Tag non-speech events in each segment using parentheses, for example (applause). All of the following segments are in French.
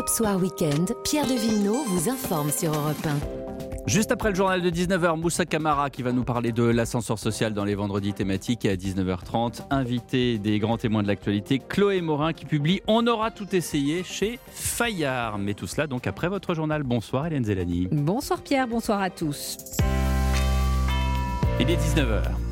Europe Soir Weekend, Pierre de Villeneuve vous informe sur Europe 1. Juste après le journal de 19h, Moussa Kamara qui va nous parler de l'ascenseur social dans les vendredis thématiques et à 19h30, invité des grands témoins de l'actualité, Chloé Morin qui publie On aura tout essayé chez Fayard. Mais tout cela donc après votre journal. Bonsoir Hélène Zelani. Bonsoir Pierre, bonsoir à tous. Il est 19h.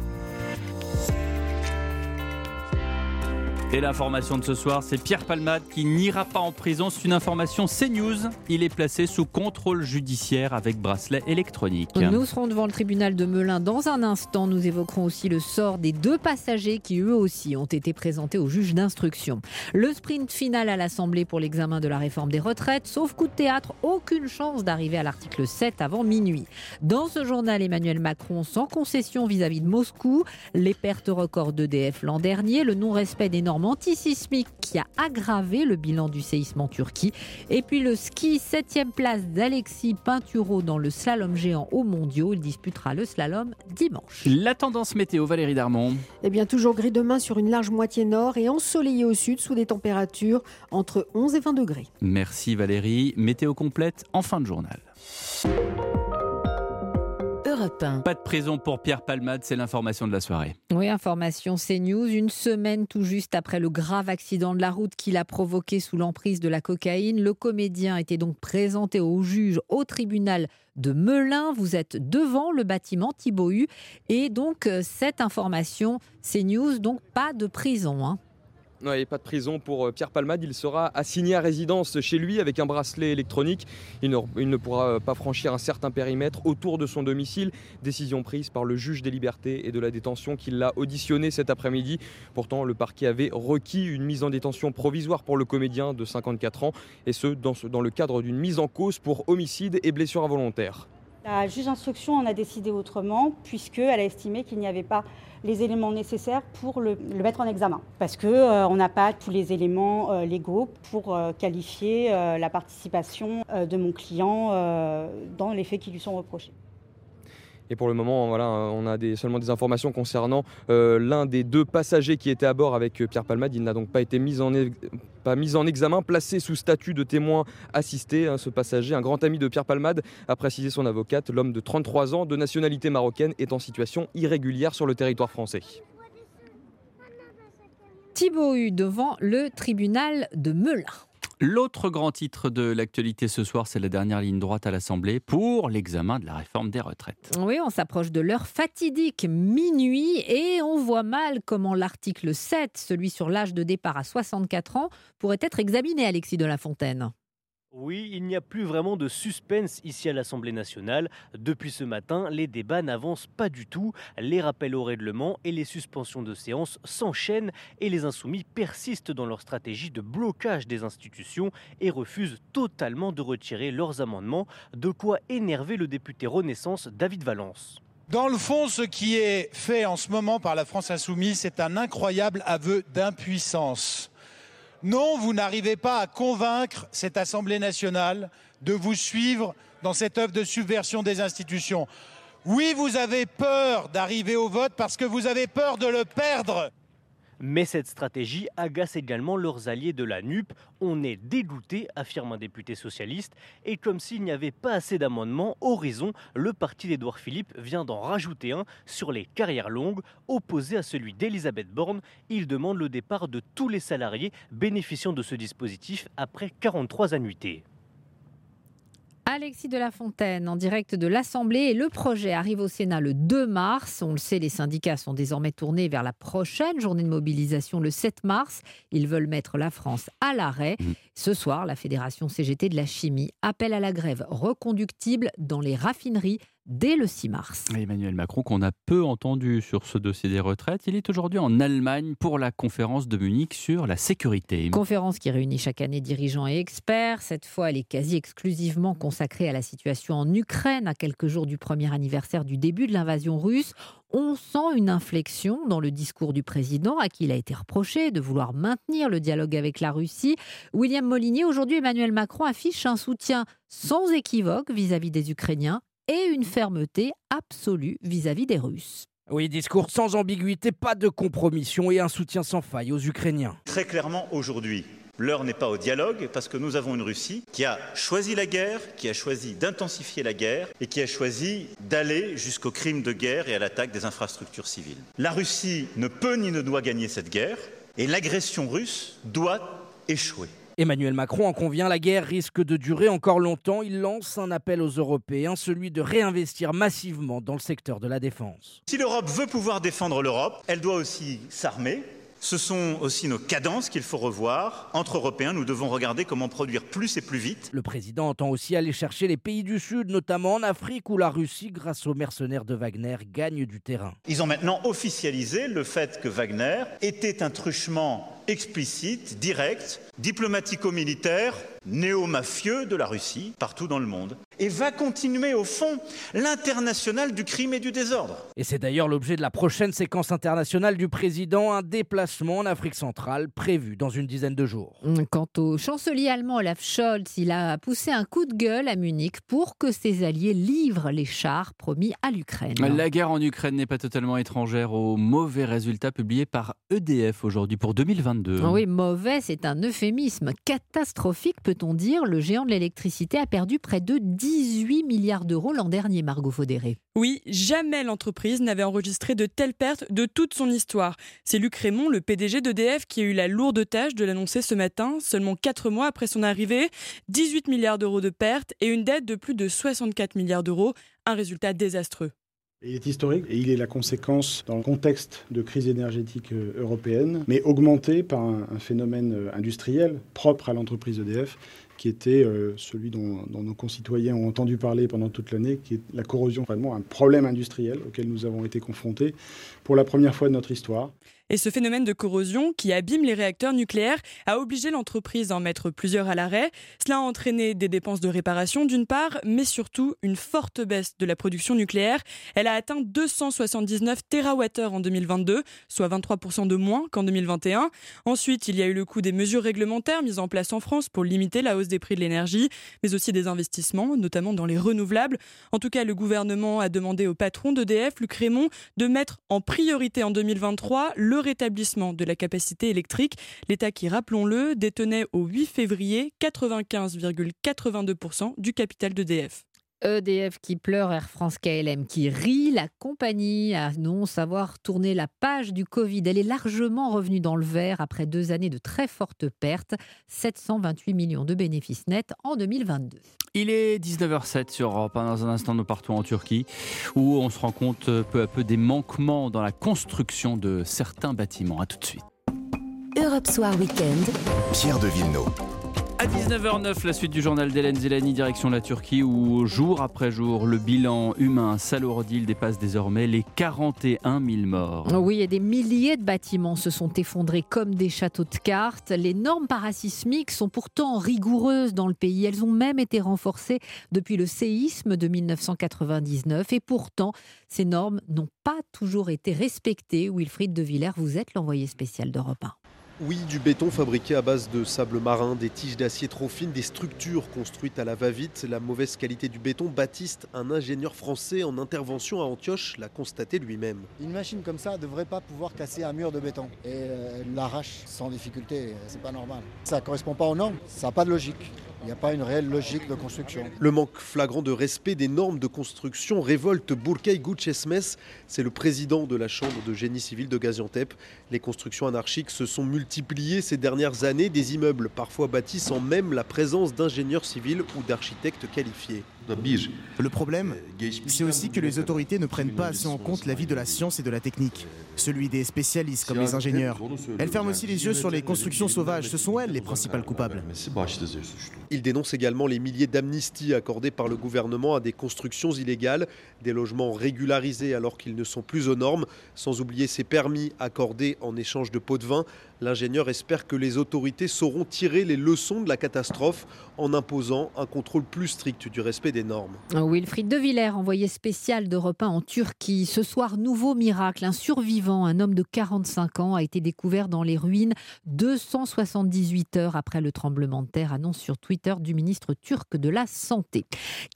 Et l'information de ce soir, c'est Pierre Palmade qui n'ira pas en prison. C'est une information CNews. Il est placé sous contrôle judiciaire avec bracelet électronique. Nous serons devant le tribunal de Melun dans un instant. Nous évoquerons aussi le sort des deux passagers qui eux aussi ont été présentés au juge d'instruction. Le sprint final à l'Assemblée pour l'examen de la réforme des retraites, sauf coup de théâtre, aucune chance d'arriver à l'article 7 avant minuit. Dans ce journal, Emmanuel Macron sans concession vis-à-vis de Moscou, les pertes records d'EDF l'an dernier, le non-respect des normes antisismique qui a aggravé le bilan du séisme en Turquie. Et puis le ski, septième place d'Alexis Pinturo dans le slalom géant aux mondiaux. Il disputera le slalom dimanche. La tendance météo, Valérie Darmon. Eh bien, toujours gris demain sur une large moitié nord et ensoleillé au sud sous des températures entre 11 et 20 degrés. Merci Valérie. Météo complète en fin de journal. Pas de prison pour Pierre Palmade, c'est l'information de la soirée. Oui, information CNews. Une semaine tout juste après le grave accident de la route qu'il a provoqué sous l'emprise de la cocaïne, le comédien était donc présenté au juge au tribunal de Melun. Vous êtes devant le bâtiment Thibaut Et donc, euh, cette information CNews, donc pas de prison. Hein. N'y a pas de prison pour euh, Pierre Palmade. Il sera assigné à résidence chez lui avec un bracelet électronique. Il ne, pourra euh, pas franchir un certain périmètre autour de son domicile. Décision prise par le juge des libertés et de la détention qui l'a auditionné cet après-midi. Pourtant, le parquet avait requis une mise en détention provisoire pour le comédien de 54 ans, et ce dans le cadre d'une mise en cause pour homicide et blessure involontaire. La juge d'instruction en a décidé autrement, puisqu'elle a estimé qu'il n'y avait pas les éléments nécessaires pour le, mettre en examen. Parce qu'on euh, n'a pas tous les éléments euh, légaux pour euh, qualifier la participation de mon client dans les faits qui lui sont reprochés. Et pour le moment, voilà, on a seulement des informations concernant euh, l'un des deux passagers qui était à bord avec euh, Pierre Palmade. Il n'a donc pas été mis en, examen, placé sous statut de témoin assisté. Hein, ce passager, un grand ami de Pierre Palmade, a précisé son avocate. L'homme de 33 ans, de nationalité marocaine, est en situation irrégulière sur le territoire français. Thibaut devant le tribunal de Melun. L'autre grand titre de l'actualité ce soir, c'est la dernière ligne droite à l'Assemblée pour l'examen de la réforme des retraites. Oui, on s'approche de l'heure fatidique, minuit, et on voit mal comment l'article 7, celui sur l'âge de départ à 64 ans, pourrait être examiné, Alexis de la Fontaine. Oui, il n'y a plus vraiment de suspense ici à l'Assemblée nationale. Depuis ce matin, les débats n'avancent pas du tout. Les rappels au règlement et les suspensions de séance s'enchaînent et les insoumis persistent dans leur stratégie de blocage des institutions et refusent totalement de retirer leurs amendements, de quoi énerver le député Renaissance David Valence. Dans le fond, ce qui est fait en ce moment par la France insoumise, c'est un incroyable aveu d'impuissance. Non, vous n'arrivez pas à convaincre cette Assemblée nationale de vous suivre dans cette œuvre de subversion des institutions. Oui, vous avez peur d'arriver au vote parce que vous avez peur de le perdre. Mais cette stratégie agace également leurs alliés de la NUP. On est dégoûté, affirme un député socialiste. Et comme s'il n'y avait pas assez d'amendements, Horizon, le parti d'Édouard Philippe, vient d'en rajouter un sur les carrières longues, opposé à celui d'Elisabeth Borne. Il demande le départ de tous les salariés bénéficiant de ce dispositif après 43 annuités. Alexis de la Fontaine en direct de l'Assemblée et le projet arrive au Sénat le 2 mars. On le sait, les syndicats sont désormais tournés vers la prochaine journée de mobilisation le 7 mars. Ils veulent mettre la France à l'arrêt. Mmh. Ce soir, la Fédération CGT de la chimie appelle à la grève reconductible dans les raffineries dès le 6 mars. Emmanuel Macron, qu'on a peu entendu sur ce dossier des retraites, il est aujourd'hui en Allemagne pour la conférence de Munich sur la sécurité. Conférence qui réunit chaque année dirigeants et experts. Cette fois, elle est quasi exclusivement consacrée à la situation en Ukraine, à quelques jours du premier anniversaire du début de l'invasion russe. On sent une inflexion dans le discours du président, à qui il a été reproché de vouloir maintenir le dialogue avec la Russie. William Molinier, aujourd'hui, Emmanuel Macron affiche un soutien sans équivoque vis à -vis des Ukrainiens et une fermeté absolue vis-à-vis des Russes. Oui, discours sans ambiguïté, pas de compromission et un soutien sans faille aux Ukrainiens. Très clairement, aujourd'hui, L'heure n'est pas au dialogue parce que nous avons une Russie qui a choisi la guerre, qui a choisi d'intensifier la guerre et qui a choisi d'aller jusqu'au crime de guerre et à l'attaque des infrastructures civiles. La Russie ne peut ni ne doit gagner cette guerre et l'agression russe doit échouer. Emmanuel Macron en convient, la guerre risque de durer encore longtemps. Il lance un appel aux Européens, celui de réinvestir massivement dans le secteur de la défense. Si l'Europe veut pouvoir défendre l'Europe, elle doit aussi s'armer, ce sont aussi nos cadences qu'il faut revoir. Entre Européens, nous devons regarder comment produire plus et plus vite. Le président entend aussi aller chercher les pays du Sud, notamment en Afrique, où la Russie, grâce aux mercenaires de Wagner, gagne du terrain. Ils ont maintenant officialisé le fait que Wagner était un truchement explicite, direct, diplomatico-militaire, néo-mafieux de la Russie, partout dans le monde, et va continuer au fond l'international du crime et du désordre. Et c'est d'ailleurs l'objet de la prochaine séquence internationale du président, un déplacement en Afrique centrale prévu dans une dizaine de jours. Quant au chancelier allemand Olaf Scholz, il a poussé un coup de gueule à Munich pour que ses alliés livrent les chars promis à l'Ukraine. La guerre en Ukraine n'est pas totalement étrangère aux mauvais résultats publiés par EDF aujourd'hui pour 2022. Oui, mauvais, c'est un euphémisme. Catastrophique, peut-on dire. Le géant de l'électricité a perdu près de 18 milliards d'euros l'an dernier, Margot Faudéré. Oui, jamais l'entreprise n'avait enregistré de telles pertes de toute son histoire. C'est Luc Raymond, le PDG d'EDF, qui a eu la lourde tâche de l'annoncer ce matin, seulement 4 mois après son arrivée. 18 milliards d'euros de pertes et une dette de plus de 64 milliards d'euros. Un résultat désastreux. Il est historique et il est la conséquence dans le contexte de crise énergétique euh, européenne, mais augmenté par un, phénomène euh, industriel propre à l'entreprise EDF, qui était euh, celui dont, nos concitoyens ont entendu parler pendant toute l'année, qui est la corrosion, un problème industriel auquel nous avons été confrontés pour la première fois de notre histoire. Et ce phénomène de corrosion qui abîme les réacteurs nucléaires a obligé l'entreprise à en mettre plusieurs à l'arrêt. Cela a entraîné des dépenses de réparation d'une part, mais surtout une forte baisse de la production nucléaire. Elle a atteint 279 TWh en 2022, soit 23% de moins qu'en 2021. Ensuite, il y a eu le coût des mesures réglementaires mises en place en France pour limiter la hausse des prix de l'énergie, mais aussi des investissements, notamment dans les renouvelables. En tout cas, le gouvernement a demandé au patron d'EDF, Luc Raymond, de mettre en priorité en 2023 le rétablissement de la capacité électrique. L'État qui, rappelons-le, détenait au 8 février 95,82% du capital d'EDF. EDF qui pleure, Air France KLM qui rit, la compagnie annonce avoir tourné la page du Covid. Elle est largement revenue dans le vert après deux années de très fortes pertes, 728 millions de bénéfices nets en 2022. Il est 19h07 sur Europe. Dans un instant, nous partons en Turquie où on se rend compte peu à peu des manquements dans la construction de certains bâtiments. A tout de suite. Europe Soir Weekend. Pierre de Villeneuve. À 19h09, la suite du journal d'Hélène Zelani, direction la Turquie, où jour après jour, le bilan humain salourdil dépasse désormais les 41 000 morts. Oui, et des milliers de bâtiments se sont effondrés comme des châteaux de cartes. Les normes parasismiques sont pourtant rigoureuses dans le pays. Elles ont même été renforcées depuis le séisme de 1999. Et pourtant, ces normes n'ont pas toujours été respectées. Wilfried de Villers, vous êtes l'envoyé spécial d'Europe 1. Oui, du béton fabriqué à base de sable marin, des tiges d'acier trop fines, des structures construites à la va-vite. La mauvaise qualité du béton, Baptiste, un ingénieur français en intervention à Antioche, l'a constaté lui-même. Une machine comme ça ne devrait pas pouvoir casser un mur de béton. Et euh, elle l'arrache sans difficulté, c'est pas normal. Ça ne correspond pas aux normes, ça n'a pas de logique. Il n'y a pas une réelle logique de construction. Le manque flagrant de respect des normes de construction révolte Burkay Gouchesmes. C'est le président de la Chambre de génie civil de Gaziantep. Les constructions anarchiques se sont multipliées ces dernières années, des immeubles parfois bâtis sans même la présence d'ingénieurs civils ou d'architectes qualifiés. Le problème, c'est aussi que les autorités ne prennent pas assez en compte l'avis de la science et de la technique, celui des spécialistes comme les ingénieurs. Elles ferment aussi les yeux sur les constructions sauvages, ce sont elles les principales coupables. Il dénonce également les milliers d'amnisties accordées par le gouvernement à des constructions illégales, des logements régularisés alors qu'ils ne sont plus aux normes, sans oublier ces permis accordés en échange de pots de vin. L'ingénieur espère que les autorités sauront tirer les leçons de la catastrophe en imposant un contrôle plus strict du respect des normes. Wilfried De Villers, envoyé spécial d'Europe 1 en Turquie. Ce soir, nouveau miracle. Un survivant, un homme de 45 ans, a été découvert dans les ruines 278 heures après le tremblement de terre, annonce sur Twitter du ministre turc de la Santé.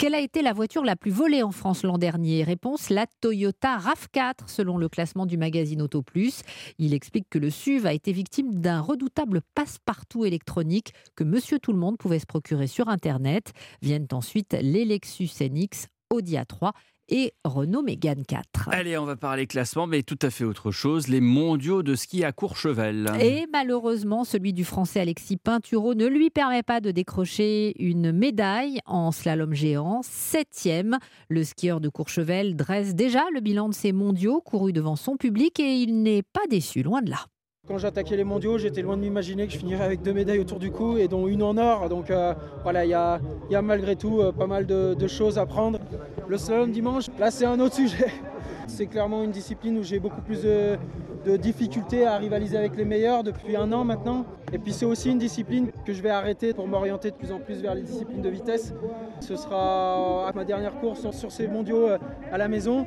Quelle a été la voiture la plus volée en France l'an dernier? Réponse la Toyota RAV4, selon le classement du magazine Auto Plus. Il explique que le SUV a été victime victime d'un redoutable passe-partout électronique que Monsieur Tout le Monde pouvait se procurer sur Internet. Viennent ensuite les Lexus NX, Audi A3 et Renault Mégane 4. Allez, on va parler classement, mais tout à fait autre chose, les mondiaux de ski à Courchevel. Et malheureusement, celui du français Alexis Pinturo ne lui permet pas de décrocher une médaille en slalom géant. Septième, le skieur de Courchevel dresse déjà le bilan de ses mondiaux courus devant son public et il n'est pas déçu, loin de là. Quand j'ai attaqué les mondiaux, j'étais loin de m'imaginer que je finirais avec deux médailles autour du cou et dont une en or. Donc euh, voilà, il y a, malgré tout euh, pas mal de, de, choses à prendre. Le slalom dimanche, là c'est un autre sujet. (laughs) C'est clairement une discipline où j'ai beaucoup plus de, de, difficultés à rivaliser avec les meilleurs depuis un an maintenant. Et puis c'est aussi une discipline que je vais arrêter pour m'orienter de plus en plus vers les disciplines de vitesse. Ce sera ma dernière course sur ces mondiaux euh, à la maison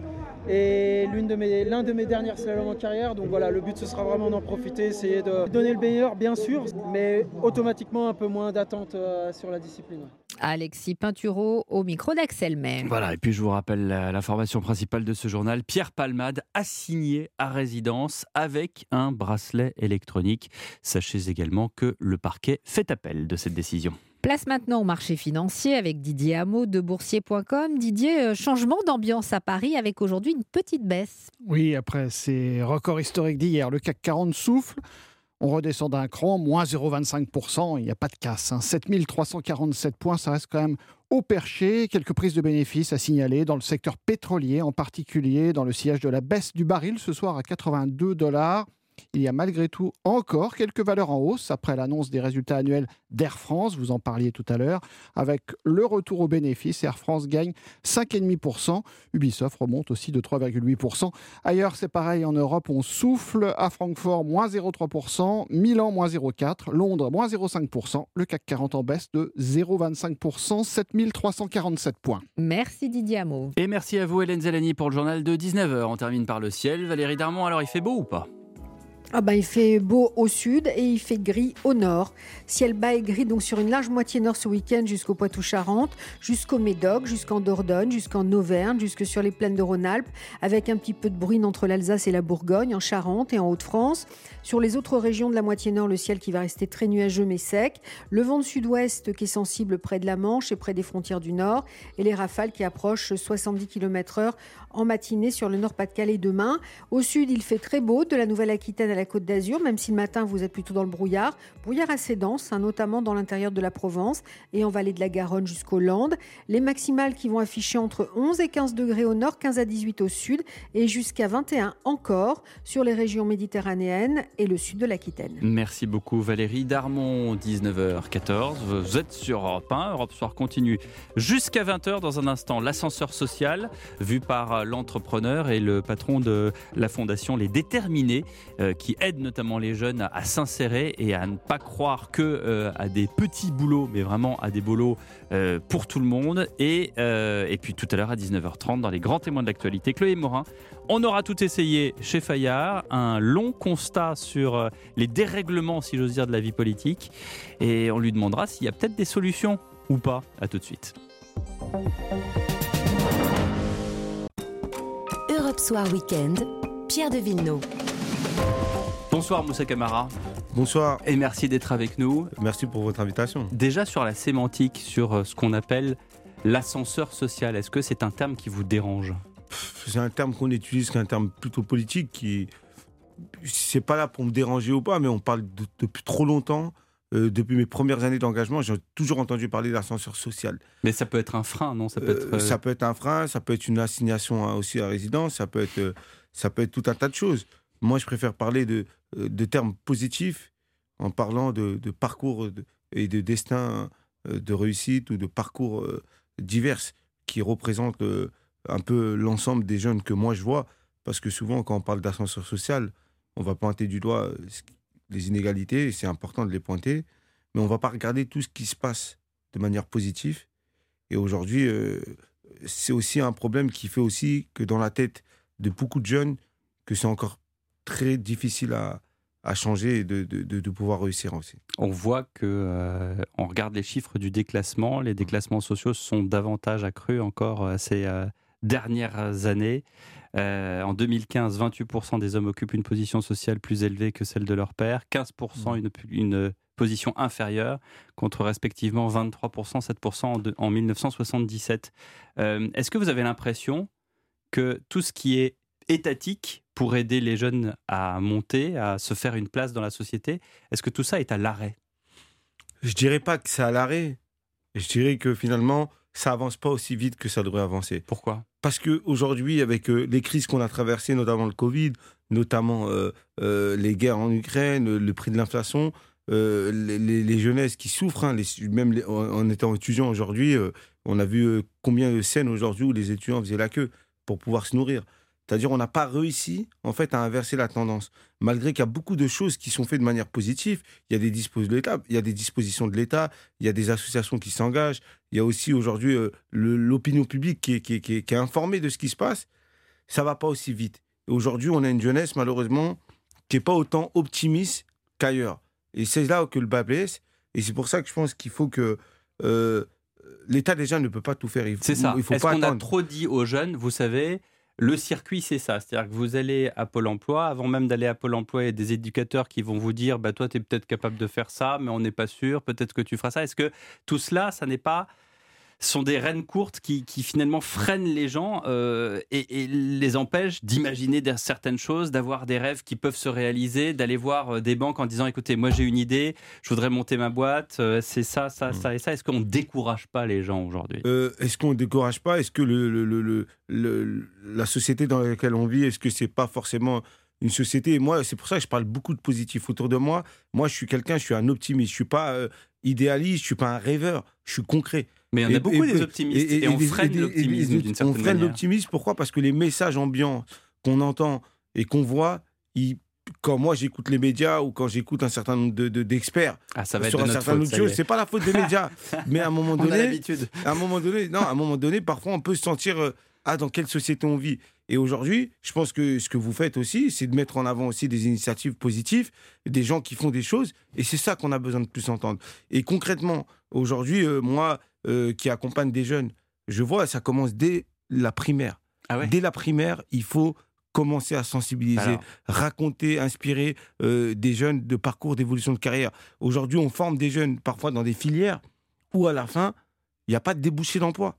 et l'un de, mes, de mes dernières slaloms en carrière. Donc voilà, le but ce sera vraiment d'en profiter, essayer de donner le meilleur bien sûr, mais automatiquement un peu moins d'attente euh, sur la discipline. Alexis Pinturo au micro d'Axel May. Voilà, et puis je vous rappelle l'information principale de ce journal. Pierre Palmade assigné à résidence avec un bracelet électronique. Sachez également que le parquet fait appel de cette décision. Place maintenant au marché financier avec Didier Hameau de boursier.com. Didier, euh, changement d'ambiance à Paris avec aujourd'hui une petite baisse. Oui, après ces records historiques d'hier, le CAC 40 souffle. On redescend d'un cran, moins 0,25%, il n'y a pas de casse. Hein. 7347 points, ça reste quand même au perché. Quelques prises de bénéfices à signaler dans le secteur pétrolier, en particulier dans le sillage de la baisse du baril ce soir à 82 dollars. Il y a malgré tout encore quelques valeurs en hausse après l'annonce des résultats annuels d'Air France, vous en parliez tout à l'heure, avec le retour aux bénéfices. Air France gagne 5,5%, Ubisoft remonte aussi de 3,8%. Ailleurs, c'est pareil en Europe, on souffle à Francfort, moins 0,3%, Milan, moins 0,4%, Londres, moins 0,5%, le CAC 40 en baisse de 0,25%, 7347 points. Merci Didier Hameau. Et merci à vous Hélène Zelani pour le journal de 19h. On termine par le ciel. Valérie Darmon, alors il fait beau ou pas? Ah ben, il fait beau au sud et il fait gris au nord. Ciel bas et gris donc sur une large moitié nord ce week-end jusqu'au Poitou-Charentes, jusqu'au Médoc, jusqu'en Dordogne, jusqu'en Auvergne, jusque sur les plaines de Rhône-Alpes, avec un petit peu de bruine entre l'Alsace et la Bourgogne, en Charente et en Haute-France. Sur les autres régions de la moitié nord, le ciel qui va rester très nuageux mais sec. Le vent de sud-ouest qui est sensible près de la Manche et près des frontières du nord. Et les rafales qui approchent 70 km/h en matinée sur le nord-Pas-de-Calais demain. Au sud, il fait très beau de la Nouvelle-Aquitaine à la Côte d'Azur, même si le matin vous êtes plutôt dans le brouillard. Brouillard assez dense, hein, notamment dans l'intérieur de la Provence et en vallée de la Garonne jusqu'aux Landes. Les maximales qui vont afficher entre 11 et 15 degrés au nord, 15 à 18 au sud et jusqu'à 21 encore sur les régions méditerranéennes et le sud de l'Aquitaine. Merci beaucoup Valérie Darmon, 19h14. Vous êtes sur Europe 1. Europe Soir continue jusqu'à 20h dans un instant. L'ascenseur social vu par l'entrepreneur et le patron de la fondation Les Déterminés euh, qui aide notamment les jeunes à, s'insérer et à ne pas croire que euh, à des petits boulots, mais vraiment à des boulots euh, pour tout le monde. Et, et puis tout à l'heure à 19h30, dans les grands témoins de l'actualité, Chloé Morin. On aura tout essayé chez Fayard, un long constat sur les dérèglements, si j'ose dire, de la vie politique. Et on lui demandera s'il y a peut-être des solutions ou pas. À tout de suite. Soir Weekend, Pierre de Villeneuve. Bonsoir Moussa Camara. Bonsoir. Et merci d'être avec nous. Merci pour votre invitation. Déjà sur la sémantique, sur euh, ce qu'on appelle l'ascenseur social, est-ce que c'est un terme qui vous dérange? C'est un terme qu'on utilise, qui est un terme plutôt politique, qui c'est pas là pour me déranger ou pas, mais on parle depuis trop longtemps. Euh, depuis mes premières années d'engagement, j'ai toujours entendu parler d'ascenseur social. Mais ça peut être un frein, non? Ça peut, être, euh, ça peut être un frein, ça peut être une assignation hein, aussi à résidence, ça peut être, ça peut être tout un tas de choses. Moi, je préfère parler de, euh, de termes positifs en parlant de, parcours et de destin euh, de réussite ou de parcours euh, divers qui représentent un peu l'ensemble des jeunes que moi je vois. Parce que souvent, quand on parle d'ascenseur social, on va pointer du doigt les inégalités, c'est important de les pointer, mais on va pas regarder tout ce qui se passe de manière positive. Et aujourd'hui, c'est aussi un problème qui fait aussi que dans la tête de beaucoup de jeunes, que c'est encore très difficile à, à changer et de, de, pouvoir réussir aussi. On voit que euh, on regarde les chiffres du déclassement, les déclassements sociaux sont davantage accrus encore euh, ces euh, dernières années. Euh, en 2015, 28% des hommes occupent une position sociale plus élevée que celle de leur père, 15% une, une position inférieure, contre respectivement 23%, 7% en, de- en 1977. Euh, Est-ce que vous avez l'impression que tout ce qui est étatique pour aider les jeunes à monter, à se faire une place dans la société, est-ce que tout ça est à l'arrêt? Je dirais pas que c'est à l'arrêt. Je dirais que finalement, ça avance pas aussi vite que ça devrait avancer. Pourquoi? Parce que aujourd'hui, avec euh, les crises qu'on a traversées, notamment le Covid, notamment euh, euh, les guerres en Ukraine, le, prix de l'inflation, les, jeunesses qui souffrent, hein, même en, en étant étudiant aujourd'hui, on a vu combien de scènes aujourd'hui où les étudiants faisaient la queue pour pouvoir se nourrir. C'est-à-dire on n'a pas réussi en fait à inverser la tendance. Malgré qu'il y a beaucoup de choses qui sont faites de manière positive, il y a des dispositions de l'État, il y a des dispositions de l'État, il y a des associations qui s'engagent, il y a aussi aujourd'hui euh, l'opinion publique qui est, qui, est, qui est- qui est informée de ce qui se passe. Ça va pas aussi vite. Aujourd'hui, on a une jeunesse malheureusement qui est pas autant optimiste qu'ailleurs. Et c'est là que le bas blesse. Et c'est pour ça que je pense qu'il faut que euh, l'État déjà ne peut pas tout faire. C'est ça. Est-ce qu'on a trop dit aux jeunes, vous savez, le circuit, c'est ça. C'est-à-dire que vous allez à Pôle emploi, avant même d'aller à Pôle emploi, il y a des éducateurs qui vont vous dire bah, Toi, tu es peut-être capable de faire ça, mais on n'est pas sûr, peut-être que tu feras ça. Est-ce que tout cela, ça n'est pas. Sont des rênes courtes qui, qui finalement freinent les gens euh, et, et les empêchent d'imaginer certaines choses, d'avoir des rêves qui peuvent se réaliser, d'aller voir euh, des banques en disant écoutez, moi j'ai une idée, je voudrais monter ma boîte, euh, c'est ça, ça, ça et ça. Est-ce qu'on décourage pas les gens aujourd'hui? Euh, est-ce qu'on ne décourage pas? Est-ce que le, le- le- le- le- la société dans laquelle on vit, est-ce que c'est pas forcément une société? Et moi, c'est pour ça que je parle beaucoup de positif autour de moi. Moi, je suis quelqu'un, je suis un optimiste. Je suis pas euh, idéaliste, je suis pas un rêveur. Je suis concret. Mais il y en a beaucoup, des optimistes, et on freine l'optimisme d'une On certaine freine manière. l'optimisme. Pourquoi? Parce que les messages ambiants qu'on entend et qu'on voit, ils- quand moi j'écoute les médias ou quand j'écoute un certain nombre de- de- d'experts Ah, ça va être sur un certain faute, nombre de choses, est. c'est pas la faute des médias. (laughs) mais à un moment On a donné, à un moment donné, non, à un moment donné, parfois on peut se sentir euh, ah dans quelle société on vit. Et aujourd'hui, je pense que ce que vous faites aussi, c'est de mettre en avant aussi des initiatives positives, des gens qui font des choses, et c'est ça qu'on a besoin de plus entendre. Et concrètement, aujourd'hui, euh, moi euh, qui accompagne des jeunes, je vois ça commence dès la primaire. Dès la primaire, il faut commencer à sensibiliser, Alors? raconter, inspirer euh, des jeunes de parcours d'évolution de carrière. Aujourd'hui, on forme des jeunes parfois dans des filières où à la fin, il n'y a pas de débouché d'emploi.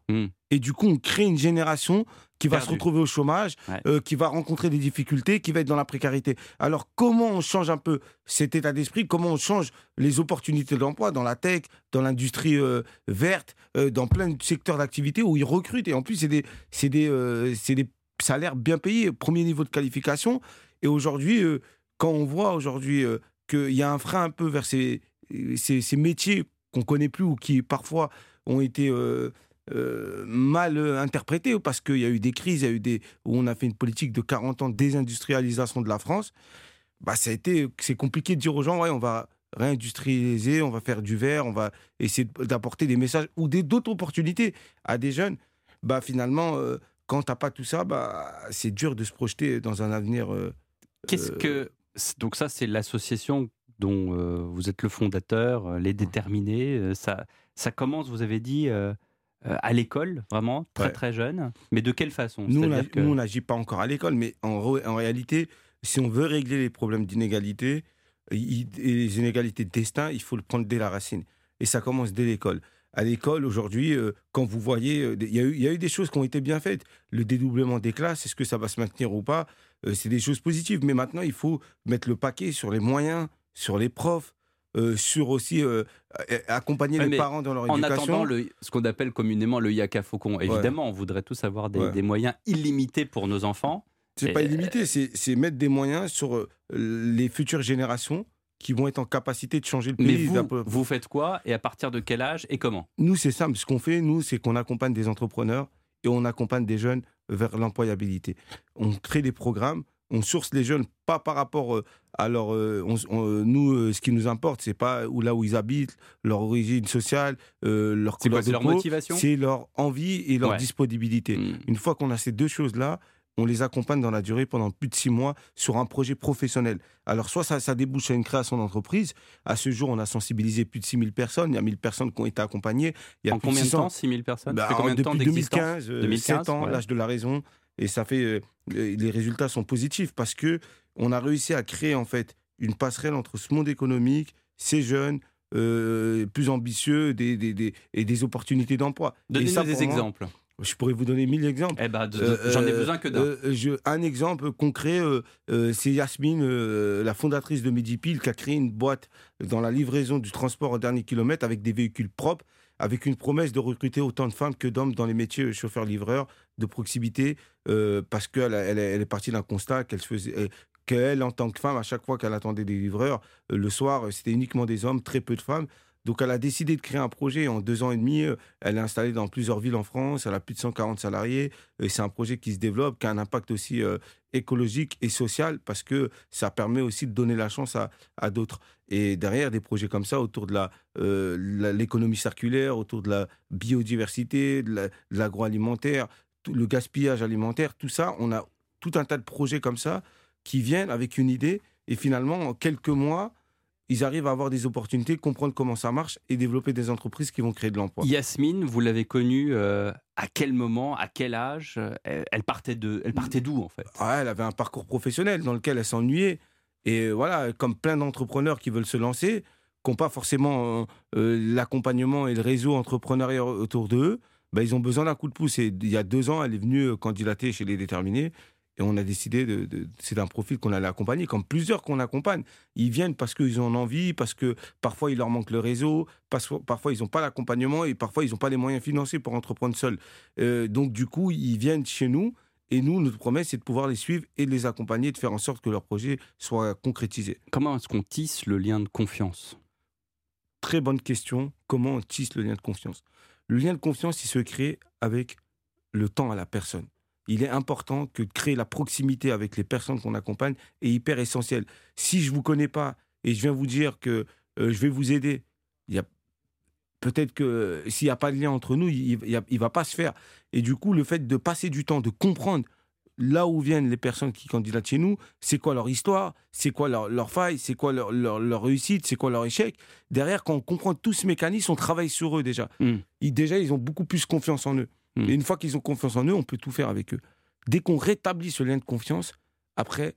Et du coup, on crée une génération qui va se retrouver au chômage, euh, qui va rencontrer des difficultés, qui va être dans la précarité. Alors, comment on change un peu cet état d'esprit? Comment on change les opportunités d'emploi dans la tech, dans l'industrie euh, verte, euh, dans plein de secteurs d'activité où ils recrutent? Et en plus, c'est des, c'est des, c'est des salaires bien payés, premier niveau de qualification. Et aujourd'hui, quand on voit aujourd'hui qu'il y a un frein un peu vers ces, ces, ces métiers qu'on connaît plus ou qui parfois ont été euh, mal euh, interprétés parce qu'il y a eu des crises, il y a eu des où on a fait une politique de 40 ans de désindustrialisation de la France. Bah, ça a été, c'est compliqué de dire aux gens, ouais, on va réindustrialiser, on va faire du verre, on va essayer d'apporter des messages ou des d'autres opportunités à des jeunes. Bah, finalement, euh, quand t'as pas tout ça, bah, c'est dur de se projeter dans un avenir. euh, Qu'est-ce que donc ça c'est l'association dont vous êtes le fondateur, les déterminés. ça ça commence, vous avez dit. Euh, à l'école, vraiment, très Ouais. très jeune. Mais de quelle façon? Nous, on que- n'agit pas encore à l'école, mais en, réalité, si on veut régler les problèmes d'inégalité et les inégalités de destin, il faut le prendre dès la racine. Et ça commence dès l'école. À l'école, aujourd'hui, euh, quand vous voyez, euh, il y, a eu- il y a eu des choses qui ont été bien faites. Le dédoublement des classes, est-ce que ça va se maintenir ou pas? Euh, C'est des choses positives. Mais maintenant, il faut mettre le paquet sur les moyens, sur les profs, euh, sur aussi euh, accompagner Ouais, les parents dans leur en éducation. attendant le, ce qu'on appelle communément le yaka faucon, évidemment, on voudrait tous avoir des, Ouais. des moyens illimités pour nos enfants. C'est pas illimité, c'est mettre des moyens sur euh, les futures générations qui vont être en capacité de changer le pays. Mais vous, peu. vous faites quoi et à partir de quel âge et comment? Nous, c'est simple. Ce qu'on fait, nous, c'est qu'on accompagne des entrepreneurs et on accompagne des jeunes vers l'employabilité. On crée des programmes, on source les jeunes pas par rapport euh, à leur. euh, on- on- nous, euh, ce qui nous importe, c'est pas où là où ils habitent, leur origine sociale, euh, leur quoi, couleur de leur peau, motivation C'est leur envie et leur Ouais. disponibilité. Une fois qu'on a ces deux choses-là, on les accompagne dans la durée pendant plus de six mois sur un projet professionnel. Alors, soit ça, ça débouche à une création d'entreprise. À ce jour, on a sensibilisé plus de 6000 personnes. Il y a 1000 personnes qui ont été accompagnées. Il y a En combien de 600 temps 6000 personnes? Bah, combien de temps Depuis d'existence? 2015, euh, 2015, 7 ans, ouais. l'âge de la raison. Et ça fait euh, les résultats sont positifs parce que on a réussi à créer en fait une passerelle entre ce monde économique, ces jeunes, euh, plus ambitieux des, des, des- et des opportunités d'emploi. Donnez-nous des moi, exemples. je pourrais vous donner mille exemples. Eh ben, j'en ai besoin que d'un. euh, un exemple concret, euh, euh, c'est Yasmine, euh, la fondatrice de Medipil, qui a créé une boîte dans la livraison du transport au dernier kilomètre avec des véhicules propres, avec une promesse de recruter autant de femmes que d'hommes dans les métiers chauffeur-livreur de proximité, euh, parce qu'elle elle, est- partie d'un constat qu'elle faisait. euh, qu'elle, en tant que femme, à chaque fois qu'elle attendait des livreurs, euh, le soir, c'était uniquement des hommes, très peu de femmes. Donc elle a décidé de créer un projet en deux ans et demi. euh, Elle est installée dans plusieurs villes en France. Elle a plus de 140 salariés. Et c'est un projet qui se développe, qui a un impact aussi euh, écologique et social parce que ça permet aussi de donner la chance à, d'autres. Et derrière, des projets comme ça autour de euh, l'économie circulaire, autour de la biodiversité, de l'agroalimentaire, tout le gaspillage alimentaire, tout ça, on a tout un tas de projets comme ça qui viennent avec une idée. Et finalement, en quelques mois, ils arrivent à avoir des opportunités, comprendre comment ça marche et développer des entreprises qui vont créer de l'emploi. Yasmine, vous l'avez connue euh, à quel moment, à quel âge euh, Elle partait de, elle partait d'où en fait? Ah, elle avait un parcours professionnel dans lequel elle s'ennuyait. Et voilà, comme plein d'entrepreneurs qui veulent se lancer, qui n'ont pas forcément euh, l'accompagnement et le réseau entrepreneurial autour d'eux, ben, ils ont besoin d'un coup de pouce. Et il y a deux ans, elle est venue candidater chez les déterminés. Et on a décidé de. de- c'est un profil qu'on allait accompagner, comme plusieurs qu'on accompagne. Ils viennent parce qu'ils ont envie, parce que parfois il leur manque le réseau, parfois, parfois ils n'ont pas l'accompagnement et parfois ils n'ont pas les moyens financiers pour entreprendre seuls. Euh, donc du coup, ils viennent chez nous et nous, notre promesse, c'est de pouvoir les suivre et de les accompagner, de faire en sorte que leur projet soit concrétisé. Comment est-ce qu'on tisse le lien de confiance? Très bonne question. Comment on tisse le lien de confiance? Le lien de confiance, il se crée avec le temps à la personne. Il est important que de créer la proximité avec les personnes qu'on accompagne est hyper essentiel. Si je vous connais pas et je viens vous dire que euh, je vais vous aider, il y a peut-être que euh, s'il n'y a pas de lien entre nous, il ne va pas se faire. Et du coup, le fait de passer du temps, de comprendre là où viennent les personnes qui candidatent chez nous, c'est quoi leur histoire, c'est quoi leur, leur faille, c'est quoi leur, leur- leur réussite, c'est quoi leur échec. Derrière, quand on comprend tout ce mécanisme, on travaille sur eux déjà. Ils, déjà, ils ont beaucoup plus confiance en eux. Et une fois qu'ils ont confiance en eux, on peut tout faire avec eux. Dès qu'on rétablit ce lien de confiance, après,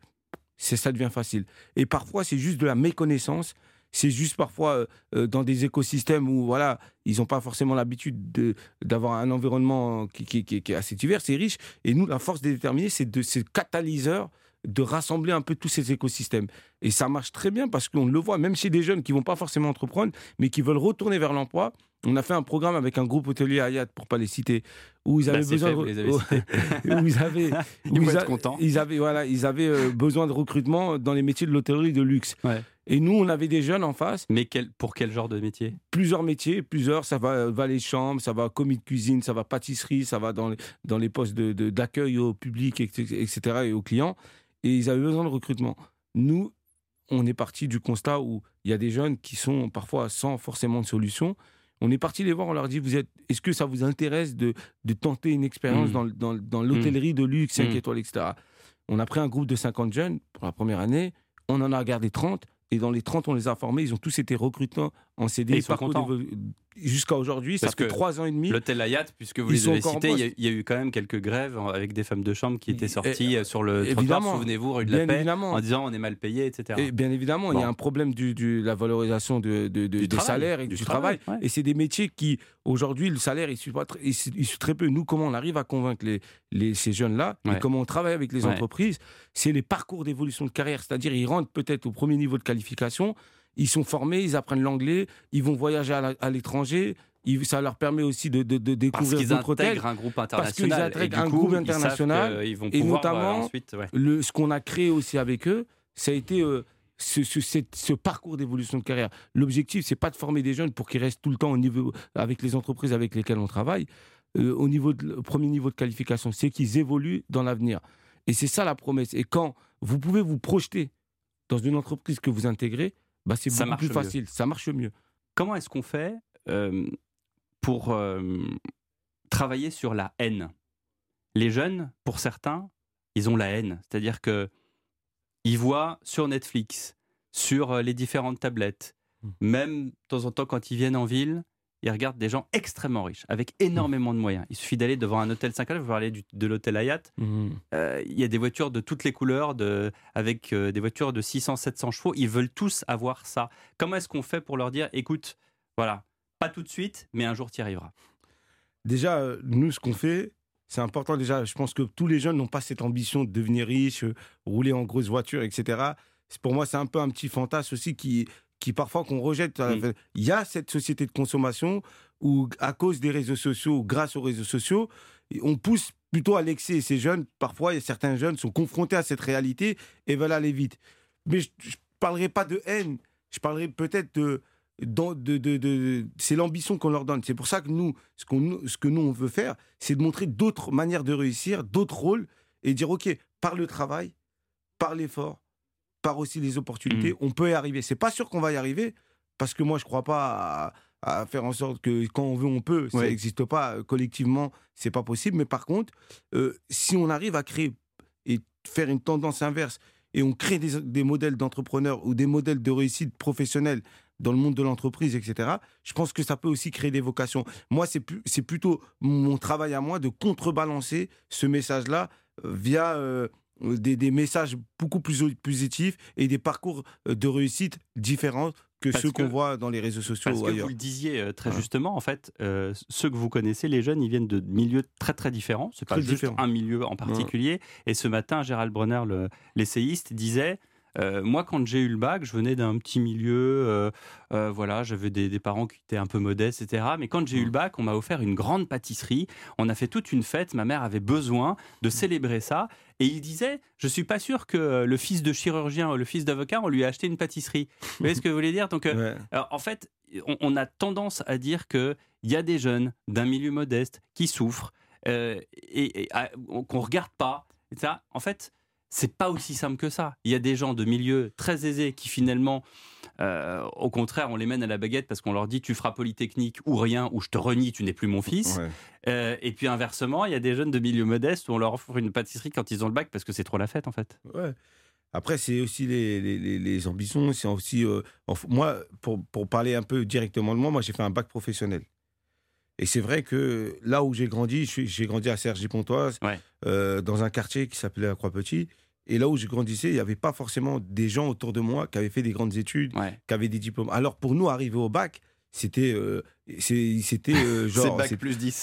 c'est ça devient facile. Et parfois, c'est juste de la méconnaissance. C'est juste parfois euh, euh, dans des écosystèmes où voilà, ils n'ont pas forcément l'habitude de- d'avoir un environnement qui, qui- qui- qui est assez divers, c'est riche. Et nous, la force des déterminés, c'est de ces catalyseurs de rassembler un peu tous ces écosystèmes. Et ça marche très bien parce qu'on le voit, même chez des jeunes qui vont pas forcément entreprendre, mais qui veulent retourner vers l'emploi. On a fait un programme avec un groupe hôtelier Hayat, pour pas les citer, où ils Bah, avaient besoin de... (laughs) où ils avaient, (laughs) Ils où vont a- être contents. Ils avaient, voilà, ils avaient euh, besoin de recrutement dans les métiers de l'hôtellerie de luxe. Et nous, on avait des jeunes en face. Mais quel, pour quel genre de métier? Plusieurs métiers, plusieurs. Ça va euh, valet de chambre, ça va commis de cuisine, ça va pâtisserie, ça va dans les, dans les postes d'accueil de, d'accueil au public, etc., etc., et aux clients. Et ils avaient besoin de recrutement. Nous, on est parti du constat où il y a des jeunes qui sont parfois sans forcément de solution. On est parti les voir, on leur dit vous êtes, est-ce que ça vous intéresse de, de tenter une expérience Mm. dans, dans, dans l'hôtellerie de luxe, 5 Mm. étoiles, etc. On a pris un groupe de 50 jeunes pour la première année, on en a gardé 30, et dans les 30, on les a formés, ils ont tous été recrutés en CD. Jusqu'à aujourd'hui, ça Parce fait que 3 ans et demi. L'hôtel Hayat, puisque vous les avez cités, il y, a- y eu quand même quelques grèves avec des femmes de chambre qui étaient sorties Et- euh, sur le trottoir, évidemment. souvenez-vous, rue de la Paix, évidemment. en disant on est mal payé, etc. Et bien évidemment, il y a un problème de la valorisation de, de- de- des travail, salaires et du du, travail, travail. Et c'est des métiers qui, aujourd'hui, le salaire, il suit, pas il très peu. Nous, comment on arrive à convaincre les, les- ces jeunes-là Ouais. et comment on travaille avec les Ouais. entreprises, c'est les parcours d'évolution de carrière. C'est-à-dire, ils rentrent peut-être au premier niveau de qualification, ils sont formés, ils apprennent l'anglais, ils vont voyager à l'étranger. ils- ça leur permet aussi de, de- de Parce découvrir qu'ils d'autres intègrent un groupe Parce international. qu'ils Et intègrent un coup, groupe ils savent international. qu'ils vont et euh, notamment, ensuite, ouais. le, ce qu'on a créé aussi avec eux, ça a été euh, ce, ce- cette- ce parcours d'évolution de carrière. L'objectif, c'est pas de former des jeunes pour qu'ils restent tout le temps au niveau, avec les entreprises avec lesquelles on travaille, euh, au, niveau de, au premier niveau de qualification, c'est qu'ils évoluent dans l'avenir. Et c'est ça la promesse. Et quand vous pouvez vous projeter dans une entreprise que vous intégrez, bah, c'est beaucoup plus mieux. facile, ça marche mieux. Comment est-ce qu'on fait euh, pour euh, travailler sur la haine? Les jeunes, pour certains, ils ont la haine. C'est-à-dire que ils voient sur Netflix, sur euh, les différentes tablettes, même de temps en temps quand ils viennent en ville, il regarde des gens extrêmement riches, avec énormément de moyens. Il suffit d'aller devant un hôtel 5 étoiles, vous parlez du- de l'hôtel Hayat, Mhm. euh, il y a des voitures de toutes les couleurs, de, avec euh, des voitures de 600, 700 chevaux. Ils veulent tous avoir ça. Comment est-ce qu'on fait pour leur dire, écoute, voilà, pas tout de suite, mais un jour tu y arriveras? Déjà, euh, nous, ce qu'on fait, c'est important. Déjà, je pense que tous les jeunes n'ont pas cette ambition de devenir riches, euh, rouler en grosse voiture, etc. C'est- Pour moi, c'est un peu un petit fantasme aussi qui, qui parfois qu'on rejette. Il y a cette société de consommation où, à cause des réseaux sociaux, grâce aux réseaux sociaux, on pousse plutôt à l'excès. Et ces jeunes, parfois, certains jeunes sont confrontés à cette réalité et veulent aller vite. Mais je ne parlerai pas de haine. Je parlerai peut-être de, dans- de, de- de- c'est l'ambition qu'on leur donne. C'est pour ça que nous, ce, qu'on, ce que nous, on veut faire, c'est de montrer d'autres manières de réussir, d'autres rôles, et dire, OK, par le travail, par l'effort, par aussi les opportunités, on peut y arriver. C'est pas sûr qu'on va y arriver, parce que moi, je crois pas à, à faire en sorte que quand on veut, on peut. Ça Ouais. n'existe pas euh, collectivement, c'est pas possible. Mais par contre, euh, si on arrive à créer et faire une tendance inverse, et on crée des, des modèles d'entrepreneurs ou des modèles de réussite professionnelle dans le monde de l'entreprise, etc., je pense que ça peut aussi créer des vocations. Moi, c'est plutôt mon travail à moi de contrebalancer ce message-là euh, via euh, des, des messages beaucoup plus positifs et des parcours euh, de réussite différents que Parce ceux qu'on que- voit dans les réseaux sociaux Parce ou que ailleurs. vous le disiez euh, très justement, en fait, euh, ceux que vous connaissez, les jeunes, ils viennent de milieux très très différents. C'est pas juste un milieu en particulier. Et ce matin, Gérald Brenner, le- l'essayiste, disait. Euh, moi, quand j'ai eu le bac, je venais d'un petit milieu, euh, euh, voilà, j'avais des, des parents qui étaient un peu modestes, etc. Mais quand j'ai eu le bac, on m'a offert une grande pâtisserie. On a fait toute une fête. Ma mère avait besoin de célébrer ça. Et il disait, je suis pas sûr que le fils de chirurgien ou le fils d'avocat, on lui a acheté une pâtisserie. Vous voyez ce que je voulais dire? Donc, alors, en fait, on, on a tendance à dire qu'il y a des jeunes d'un milieu modeste qui souffrent et, et, qu'on regarde pas. Et ça, en fait, c'est pas aussi simple que ça. Il y a des gens de milieux très aisés qui finalement, euh, au contraire, on les mène à la baguette parce qu'on leur dit tu feras polytechnique ou rien ou je te renie, tu n'es plus mon fils. Euh, et puis inversement, il y a des jeunes de milieux modestes où on leur offre une pâtisserie quand ils ont le bac parce que c'est trop la fête en fait. Ouais. Après, c'est aussi les, les- les- ambitions. C'est aussi. euh, moi, pour, pour parler un peu directement de moi, moi, j'ai fait un bac professionnel. Et c'est vrai que là où j'ai grandi, j'ai grandi à Cergy-Pontoise, euh, dans un quartier qui s'appelait la Croix-Petit. Et là où je grandissais, il n'y avait pas forcément des gens autour de moi qui avaient fait des grandes études, qui avaient des diplômes. Alors pour nous, arriver au bac, c'était euh, c'était euh, (laughs) C'est genre bac plus 10.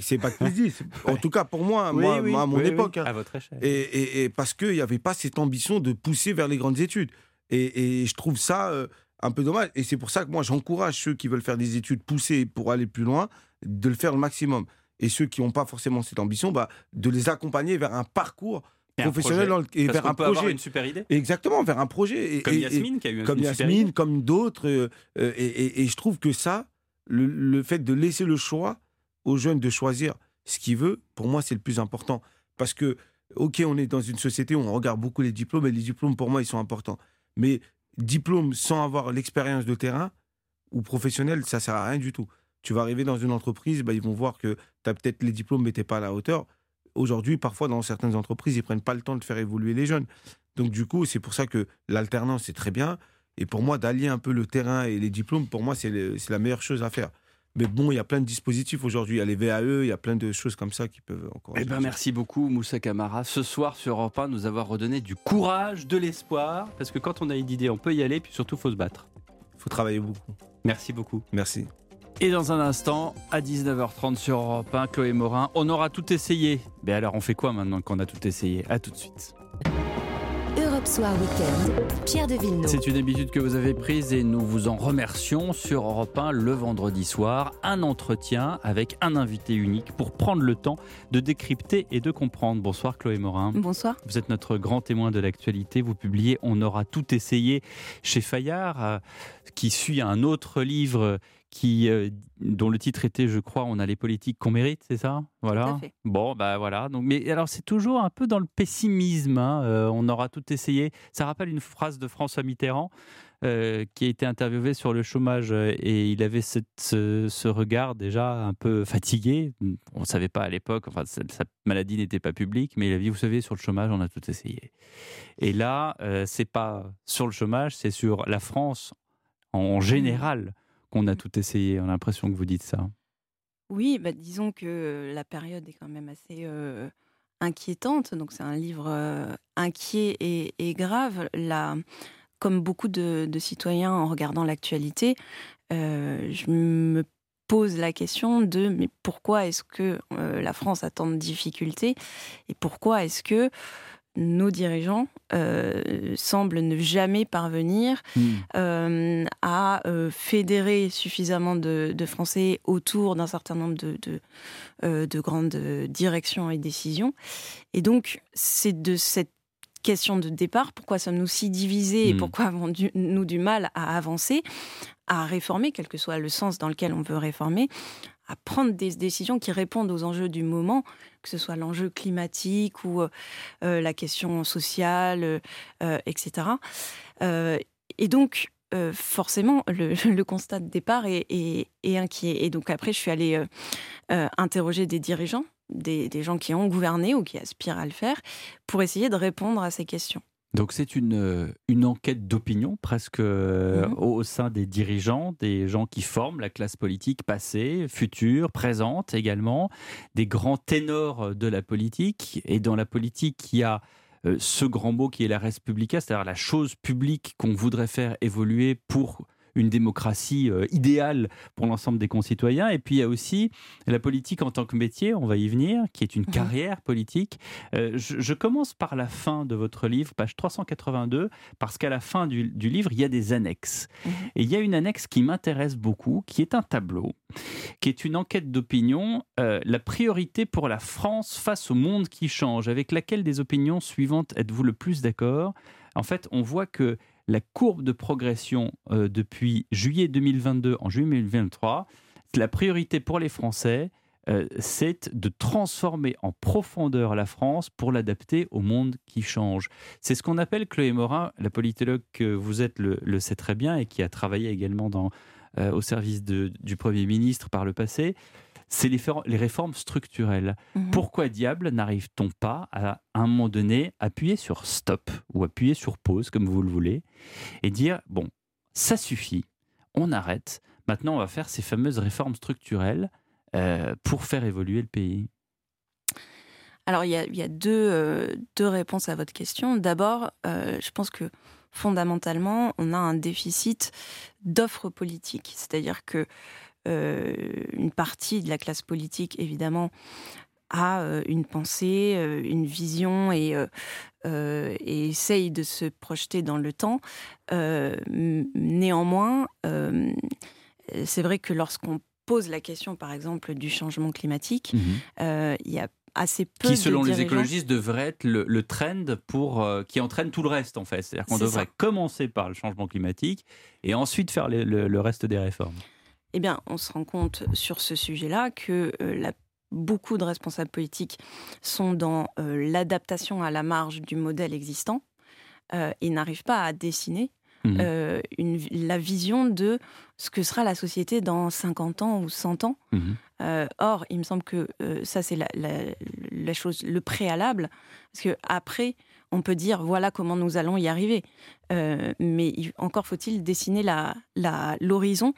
c'est bac, plus 10 en tout cas pour moi (laughs) Oui, moi, oui, moi, à mon oui, époque hein. à votre échelle. et, et- et parce qu'il n'y avait pas cette ambition de pousser vers les grandes études. Et, et je trouve ça euh, un peu dommage. Et c'est pour ça que moi, j'encourage ceux qui veulent faire des études poussées pour aller plus loin, de le faire le maximum. Et ceux qui n'ont pas forcément cette ambition, bah, de les accompagner vers un parcours Et un professionnel projet. dans le- et vers un peut projet. avoir une super idée. Exactement, vers un projet. Et- Comme et- Yasmine, qui a eu Comme une super Yasmine, idée. comme d'autres. euh, euh, et, et- et je trouve que ça, le, le fait de laisser le choix aux jeunes de choisir ce qu'ils veulent, pour moi, c'est le plus important. Parce que, OK, on est dans une société où on regarde beaucoup les diplômes, et les diplômes, pour moi, ils sont importants. Mais diplôme sans avoir l'expérience de terrain ou professionnel, ça sert à rien du tout. Tu vas arriver dans une entreprise, bah, ils vont voir que tu as peut-être les diplômes, mais tu pas à la hauteur. Aujourd'hui, parfois, dans certaines entreprises, ils prennent pas le temps de faire évoluer les jeunes. Donc, du coup, c'est pour ça que l'alternance, c'est très bien. Et pour moi, d'allier un peu le terrain et les diplômes, pour moi, c'est la meilleure chose à faire. Mais bon, il y a plein de dispositifs aujourd'hui. Il y a les VAE, il y a plein de choses comme ça qui peuvent encore. Eh ben, merci beaucoup Moussa Camara. Ce soir sur Europe 1, nous avoir redonné du courage, de l'espoir, parce que quand on a une idée, on peut y aller, puis surtout, faut se battre. faut travailler beaucoup. Merci beaucoup. Merci. Et dans un instant, à 19h30 sur Europe 1, Chloé Morin, on aura tout essayé. Mais alors, on fait quoi maintenant qu'on a tout essayé? À tout de suite. Europe Soir Weekend, Pierre de Villeneuve. C'est une habitude que vous avez prise et nous vous en remercions sur Europe 1 le vendredi soir. Un entretien avec un invité unique pour prendre le temps de décrypter et de comprendre. Bonsoir Chloé Morin. Bonsoir. Vous êtes notre grand témoin de l'actualité. Vous publiez On aura tout essayé chez Fayard, euh, qui suit un autre livre qui, euh, dont le titre était, je crois, On a les politiques qu'on mérite, c'est ça? Voilà. Tout à fait. Bon, bah voilà. Donc, mais alors, c'est toujours un peu dans le pessimisme. hein, euh, on aura tout essayé. Ça rappelle une phrase de François Mitterrand. euh, qui a été interviewé sur le chômage et il avait cette- ce, ce regard déjà un peu fatigué. On ne savait pas à l'époque, enfin sa, sa maladie n'était pas publique, mais il a dit, vous savez, sur le chômage, on a tout essayé. Et là, c'est pas sur le chômage, c'est sur la France en général qu'on a tout essayé On a l'impression que vous dites ça. Oui, bah, disons que la période est quand même assez inquiétante. Donc c'est un livre inquiet et, grave. Là, comme beaucoup de, citoyens en regardant l'actualité, je me pose la question de mais pourquoi est-ce que la France a tant de difficultés et pourquoi est-ce que nos dirigeants euh, semblent ne jamais parvenir hmm. euh, à euh, fédérer suffisamment de, Français autour d'un certain nombre de, de, grandes directions et décisions. Et donc, c'est de cette question de départ, pourquoi sommes-nous si divisés et hmm. pourquoi avons-nous du mal à avancer, à réformer, quel que soit le sens dans lequel on veut réformer, à prendre des décisions qui répondent aux enjeux du moment, que ce soit l'enjeu climatique ou euh, euh, la question sociale, euh, etc. et donc, forcément, (laughs) le, constat de départ est, inquiet. Et donc après, je suis allée interroger des dirigeants, des, gens qui ont gouverné ou qui aspirent à le faire, pour essayer de répondre à ces questions. Donc c'est une, euh, une enquête d'opinion presque euh, mhm. au sein des dirigeants, des gens qui forment la classe politique passée, future, présente également, des grands ténors de la politique. Et dans la politique, il y a euh, ce grand mot qui est la res publica, c'est-à-dire la chose publique qu'on voudrait faire évoluer pour une démocratie euh, idéale pour l'ensemble des concitoyens. Et puis il y a aussi la politique en tant que métier, on va y venir, qui est une mhm. carrière politique. Euh, je, commence par la fin de votre livre, page 382, parce qu'à la fin du, livre, il y a des annexes. Mhm. Et il y a une annexe qui m'intéresse beaucoup, qui est un tableau, qui est une enquête d'opinion, euh, la priorité pour la France face au monde qui change, avec laquelle des opinions suivantes êtes-vous le plus d'accord? En fait, on voit que la courbe de progression euh, depuis juillet 2022 en juillet 2023, la priorité pour les Français, euh, c'est de transformer en profondeur la France pour l'adapter au monde qui change. C'est ce qu'on appelle, Chloé Morin, la politologue que vous êtes le, sait très bien et qui a travaillé également euh, au service du Premier ministre par le passé, c'est les, réformes structurelles. Mhm. Pourquoi diable n'arrive-t-on pas à, un moment donné appuyer sur stop ou appuyer sur pause, comme vous le voulez, et dire, bon, ça suffit, on arrête, maintenant on va faire ces fameuses réformes structurelles euh, pour faire évoluer le pays? Alors, il y a, euh, deux, réponses à votre question. D'abord, euh, je pense que fondamentalement, on a un déficit d'offres politiques. C'est-à-dire que une partie de la classe politique, évidemment, a euh, une pensée, euh, une vision et, essaye de se projeter dans le temps. néanmoins, c'est vrai que lorsqu'on pose la question, par exemple, du changement climatique, mhm. il y a assez peu qui, selon les écologistes, devrait être le, trend pour qui entraîne tout le reste en fait. C'est-à-dire qu'on devrait commencer par le changement climatique et ensuite faire le reste des réformes eh bien, on se rend compte sur ce sujet-là que euh, beaucoup de responsables politiques sont dans euh, l'adaptation à la marge du modèle existant euh, et n'arrivent pas à dessiner mmh. la vision de ce que sera la société dans 50 ans ou 100 ans. Mmh. or, il me semble que ça, c'est la, chose, le préalable, parce que après, on peut dire voilà comment nous allons y arriver. mais encore faut-il dessiner l'horizon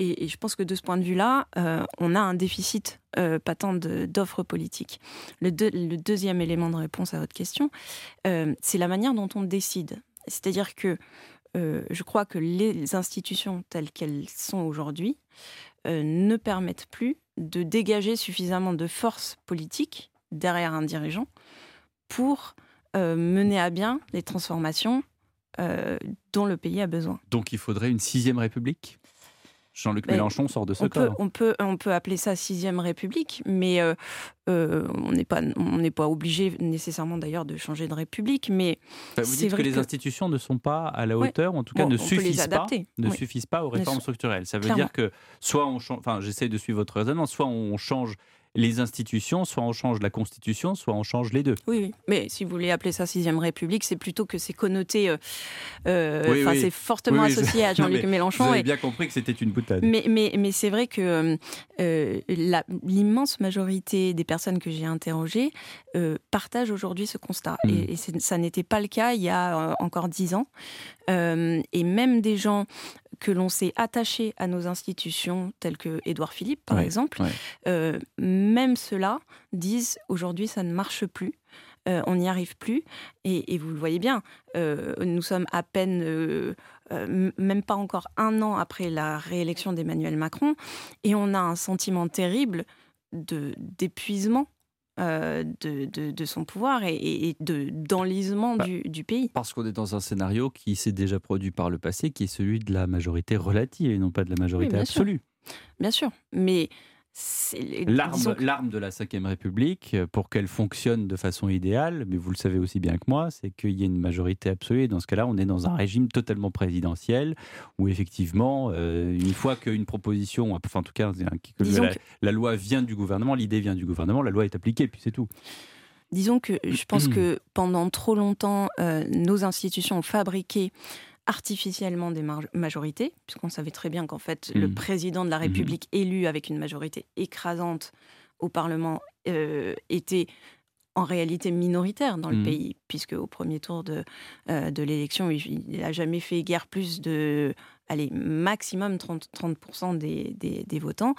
et, je pense que de ce point de vue-là, euh, on a un déficit euh, patent d'offres politiques. Le, deuxième élément de réponse à votre question, euh, c'est la manière dont on décide. C'est-à-dire que je crois que les institutions telles qu'elles sont aujourd'hui ne permettent plus de dégager suffisamment de force politique derrière un dirigeant pour mener à bien les transformations dont le pays a besoin. Donc il faudrait une sixième république? Jean-Luc Mélenchon sort de ce on Peut, on, peut, on peut appeler ça sixième république, mais euh, euh, on n'est pas, on pas obligé nécessairement d'ailleurs de changer de république. Mais vous dites que les institutions ne sont pas à la hauteur, en tout cas ne suffisent pas, ne suffisent pas aux réformes structurelles. Ça veut dire que soit on change, enfin j'essaie de suivre votre raisonnement, soit on change les institutions, soit on change la Constitution, soit on change les deux. Oui, mais si vous voulez appeler ça sixième République, c'est plutôt que c'est connoté, euh, euh c'est fortement associé à (laughs) Jean-Luc Mélenchon. Vous avez bien compris que c'était une boutade. Mais, mais, mais c'est vrai que euh, l'immense majorité des personnes que j'ai interrogées euh, partagent aujourd'hui ce constat. Hmm. Et, et ça n'était pas le cas il y a encore dix ans. et même des gens que l'on s'est attaché à nos institutions telles que Édouard Philippe, par Ouais, exemple, ouais. euh, même ceux-là disent aujourd'hui ça ne marche plus. euh, on n'y arrive plus. Et, et vous le voyez bien, euh, nous sommes à peine, euh, même pas encore un an après la réélection d'Emmanuel Macron, et on a un sentiment terrible d'épuisement euh, de, de- de son pouvoir et, et de- d'enlisement Bah, du, du pays. Parce qu'on est dans un scénario qui s'est déjà produit par le passé, qui est celui de la majorité relative et non pas de la majorité bien sûr. absolue. Bien sûr, mais L'arme, l'arme de la Ve République, euh, pour qu'elle fonctionne de façon idéale, mais vous le savez aussi bien que moi, c'est qu'il y ait une majorité absolue. Et dans ce cas-là, on est dans un régime totalement présidentiel, où effectivement, euh, une fois qu'une proposition, enfin en tout cas, que la loi vient du gouvernement, l'idée vient du gouvernement, la loi est appliquée, puis c'est tout. Disons que je pense (clears throat) que pendant trop longtemps, euh, nos institutions ont fabriqué artificiellement des majorités, puisqu'on savait très bien qu'en fait, le Mhm. président de la République élu avec une majorité écrasante au Parlement euh, était en réalité minoritaire dans le Mhm. pays, puisque au premier tour de, euh, de l'élection, il n'a jamais fait guère plus de, allez, maximum 30%, 30 des, des, des votants.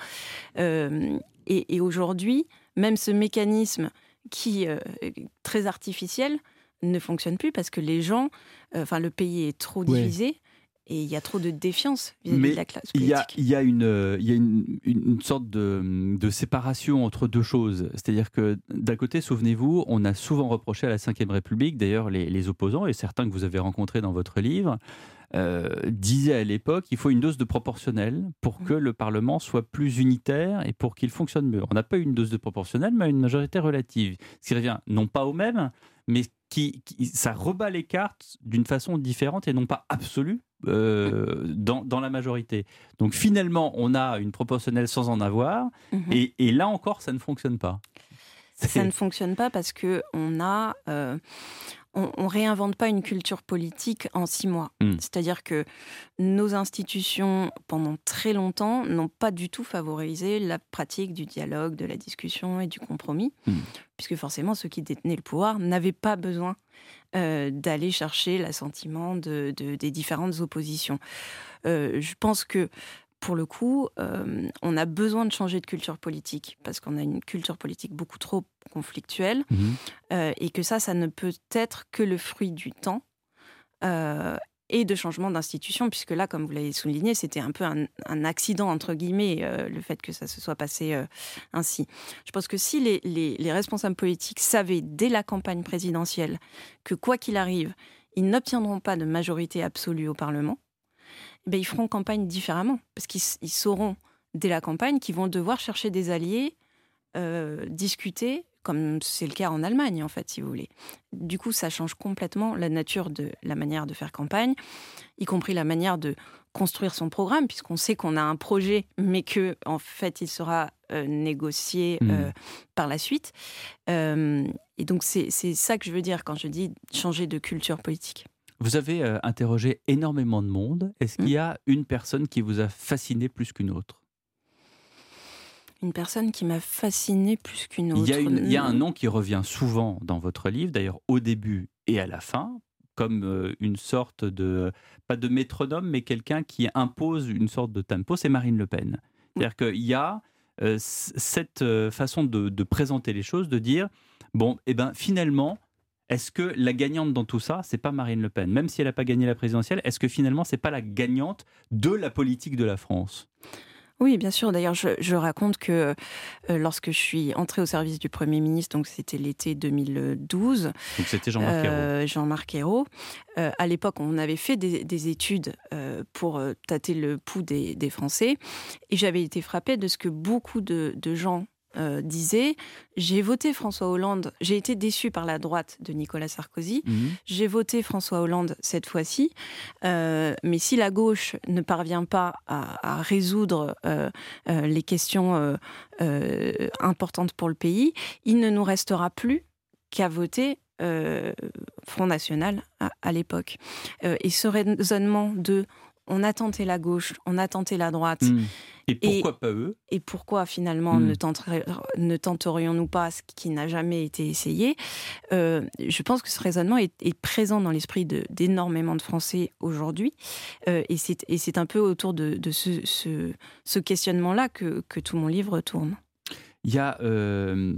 Euh, et et aujourd'hui, même ce mécanisme qui est très artificiel ne fonctionne plus parce que les gens, euh, enfin le pays est trop Ouais. divisé et il y a trop de défiance vis-à-vis de la classe il y a, politique. il y a, une, il y a une, sorte de, de séparation entre deux choses. C'est-à-dire que d'un côté, souvenez-vous, on a souvent reproché à la Ve République, d'ailleurs les, les opposants, et certains que vous avez rencontrés dans votre livre, euh, disaient à l'époque il faut une dose de proportionnel pour que le Parlement soit plus unitaire et pour qu'il fonctionne mieux. On n'a pas eu une dose de proportionnel, mais une majorité relative. Ce qui revient non pas au même, mais qui, qui- ça rebat les cartes d'une façon différente et non pas absolue euh, dans, dans la majorité. Donc finalement, on a une proportionnelle sans en avoir, Mhm. et, et là encore, ça ne fonctionne pas. Ça ne fonctionne pas parce que on a, euh, on, on réinvente pas une culture politique en six mois. Mm. C'est-à-dire que nos institutions, pendant très longtemps, n'ont pas du tout favorisé la pratique du dialogue, de la discussion et du compromis, Mm. puisque forcément ceux qui détenaient le pouvoir n'avaient pas besoin euh, d'aller chercher l'assentiment de, de- des différentes oppositions. Euh, je pense que pour le coup, euh, on a besoin de changer de culture politique parce qu'on a une culture politique beaucoup trop conflictuelle Mhm. euh, et que ça, ça ne peut être que le fruit du temps euh, et de changement d'institution, puisque là, comme vous l'avez souligné, c'était un peu un, un accident, entre guillemets, le fait que ça se soit passé ainsi. Je pense que si les, les- les responsables politiques savaient dès la campagne présidentielle que quoi qu'il arrive, ils n'obtiendront pas de majorité absolue au Parlement, eh ben, ils feront campagne différemment, parce qu'ils sauront dès la campagne qu'ils vont devoir chercher des alliés, euh, discuter, comme c'est le cas en Allemagne, en fait, si vous voulez. Du coup, ça change complètement la nature de la manière de faire campagne, y compris la manière de construire son programme, puisqu'on sait qu'on a un projet, mais que en fait, il sera euh, négocié Mhm. euh, par la suite. Et donc, c'est ça que je veux dire quand je dis changer de culture politique. Vous avez euh, interrogé énormément de monde. Est-ce qu'il y a une personne qui vous a fasciné plus qu'une autre? Une personne qui m'a fascinée plus qu'une autre. il y, a une- il y a un Non. nom qui revient souvent dans votre livre, d'ailleurs au début et à la fin, comme euh, une sorte de, pas de métronome, mais quelqu'un qui impose une sorte de tempo, c'est Marine Le Pen. C'est-à-dire qu'il y a euh, cette façon de, de présenter les choses, de dire, bon, eh ben finalement, est-ce que la gagnante dans tout ça, c'est pas Marine Le Pen? Même si elle n'a pas gagné la présidentielle, est-ce que finalement, c'est pas la gagnante de la politique de la France? Oui, bien sûr. D'ailleurs, je, je raconte que euh, lorsque je suis entrée au service du Premier ministre, donc c'était l'été 2012, Donc c'était Jean-Marc Ayrault. euh, Jean-Marc Ayrault, euh, à l'époque, on avait fait des, des études euh, pour tâter le pouls des, des Français, et j'avais été frappée de ce que beaucoup de, de gens euh, disaient. J'ai voté François Hollande, j'ai été déçue par la droite de Nicolas Sarkozy, Mhm. j'ai voté François Hollande cette fois-ci, euh, mais si la gauche ne parvient pas à, à résoudre euh, les questions importantes pour le pays, il ne nous restera plus qu'à voter Front National à, à l'époque. Et ce raisonnement de on a tenté la gauche, on a tenté la droite. Hmm. Et pourquoi pas eux? Et pourquoi finalement Hmm. ne, tenterait- ne tenterions-nous pas ce qui n'a jamais été essayé? Euh, Je pense que ce raisonnement est, est présent dans l'esprit de- d'énormément de, Français aujourd'hui. Euh, et c'est un peu autour de, de ce, ce- ce questionnement-là que, que tout mon livre tourne. Il y a, euh,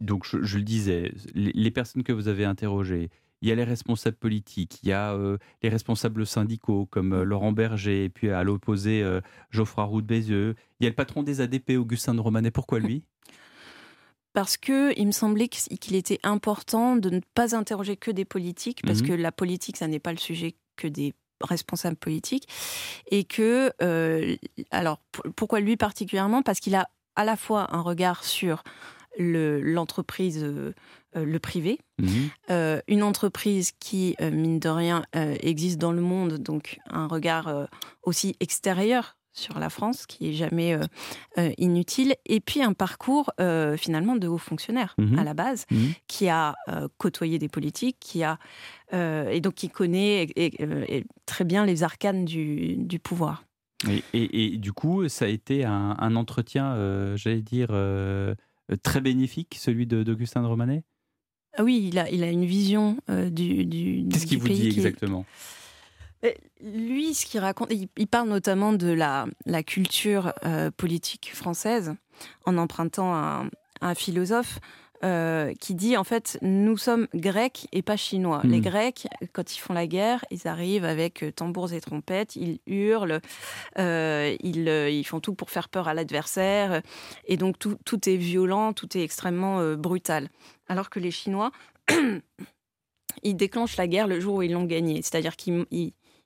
donc je, je le disais, les personnes que vous avez interrogées, il y a les responsables politiques, il y a euh, les responsables syndicaux comme euh, Laurent Berger, et puis à l'opposé euh, Geoffroy Roux de Bézieux, il y a le patron des ADP, Augustin de Romanet, pourquoi lui? Parce que il me semblait qu'il était important de ne pas interroger que des politiques, parce Mhm. que la politique, ça n'est pas le sujet que des responsables politiques, et que, alors, pourquoi lui particulièrement? Parce qu'il a à la fois un regard sur le- l'entreprise, le privé, euh, une entreprise qui, euh, mine de rien, euh, existe dans le monde, donc un regard euh, aussi extérieur sur la France, qui est jamais euh, euh, inutile, et puis un parcours euh, finalement de haut fonctionnaire Mhm. à la base, Mhm. qui a euh, côtoyé des politiques, qui a euh, et donc qui connaît et- et- euh, et très bien les arcanes du, du pouvoir. et, du coup, ça a été un, un entretien, euh, j'allais dire, euh, très bénéfique, celui de- d'Augustin de Romanet? Ah oui, il a, il a une vision euh, du, du Qu'est-ce qu'il vous dit qui exactement? Euh, Lui, ce qu'il raconte, il, il parle notamment de la, la culture euh, politique française en empruntant un, un philosophe euh, qui dit en fait nous sommes grecs et pas chinois. Hmm. Les Grecs, quand ils font la guerre, ils arrivent avec euh, tambours et trompettes, ils hurlent, euh, ils, ils font tout pour faire peur à l'adversaire, et donc tout, tout est violent, tout est extrêmement euh, brutal. Alors que les Chinois, (coughs) ils déclenchent la guerre le jour où ils l'ont gagnée, c'est-à-dire qu'ils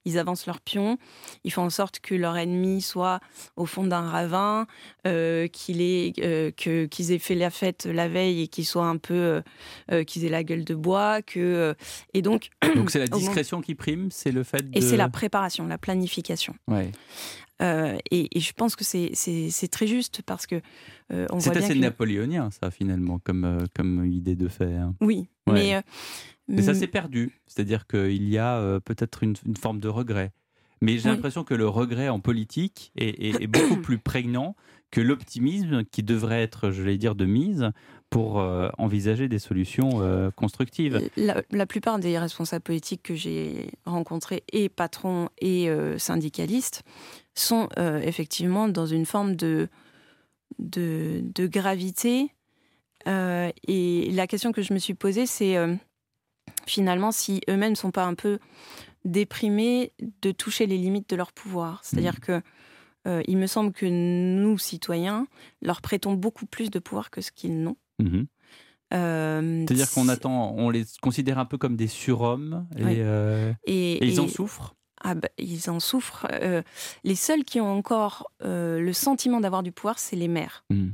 ils- avancent leurs pions, ils font en sorte que leur ennemi soit au fond d'un ravin, euh, qu'il ait, euh, que- qu'ils aient fait la fête la veille et qu'ils soient un peu, euh, qu'ils aient la gueule de bois, que et donc. (coughs) Donc c'est la (coughs) moment- discrétion qui prime, c'est le fait de... Et c'est la préparation, la planification. Ouais. Euh, et, et je pense que c'est- c'est c'est très juste parce que euh, on C'est voit bien assez que- napoléonien, ça, finalement, comme, euh, comme idée de fait. hein. Oui, Ouais. mais Mais ça mm, s'est perdu. C'est-à-dire qu'il y a euh, peut-être une, une forme de regret. Mais j'ai Oui. l'impression que le regret en politique est, est- est beaucoup (coughs) plus prégnant que l'optimisme qui devrait être, je vais dire, de mise pour euh, envisager des solutions euh, constructives. La, la plupart des responsables politiques que j'ai rencontrés, et patrons et euh, syndicalistes, sont effectivement dans une forme de, de, de gravité. Et la question que je me suis posée, c'est finalement si eux-mêmes ne sont pas un peu déprimés de toucher les limites de leur pouvoir. C'est-à-dire que euh, il me semble que nous, citoyens, leur prêtons beaucoup plus de pouvoir que ce qu'ils n'ont. Mhm. Euh, C'est-à-dire qu'on attend, on les considère un peu comme des surhommes et, Oui. euh, Et- et ils en souffrent? Ah bah, ils en souffrent. Les seuls qui ont encore le sentiment d'avoir du pouvoir, c'est les maires. Mhm.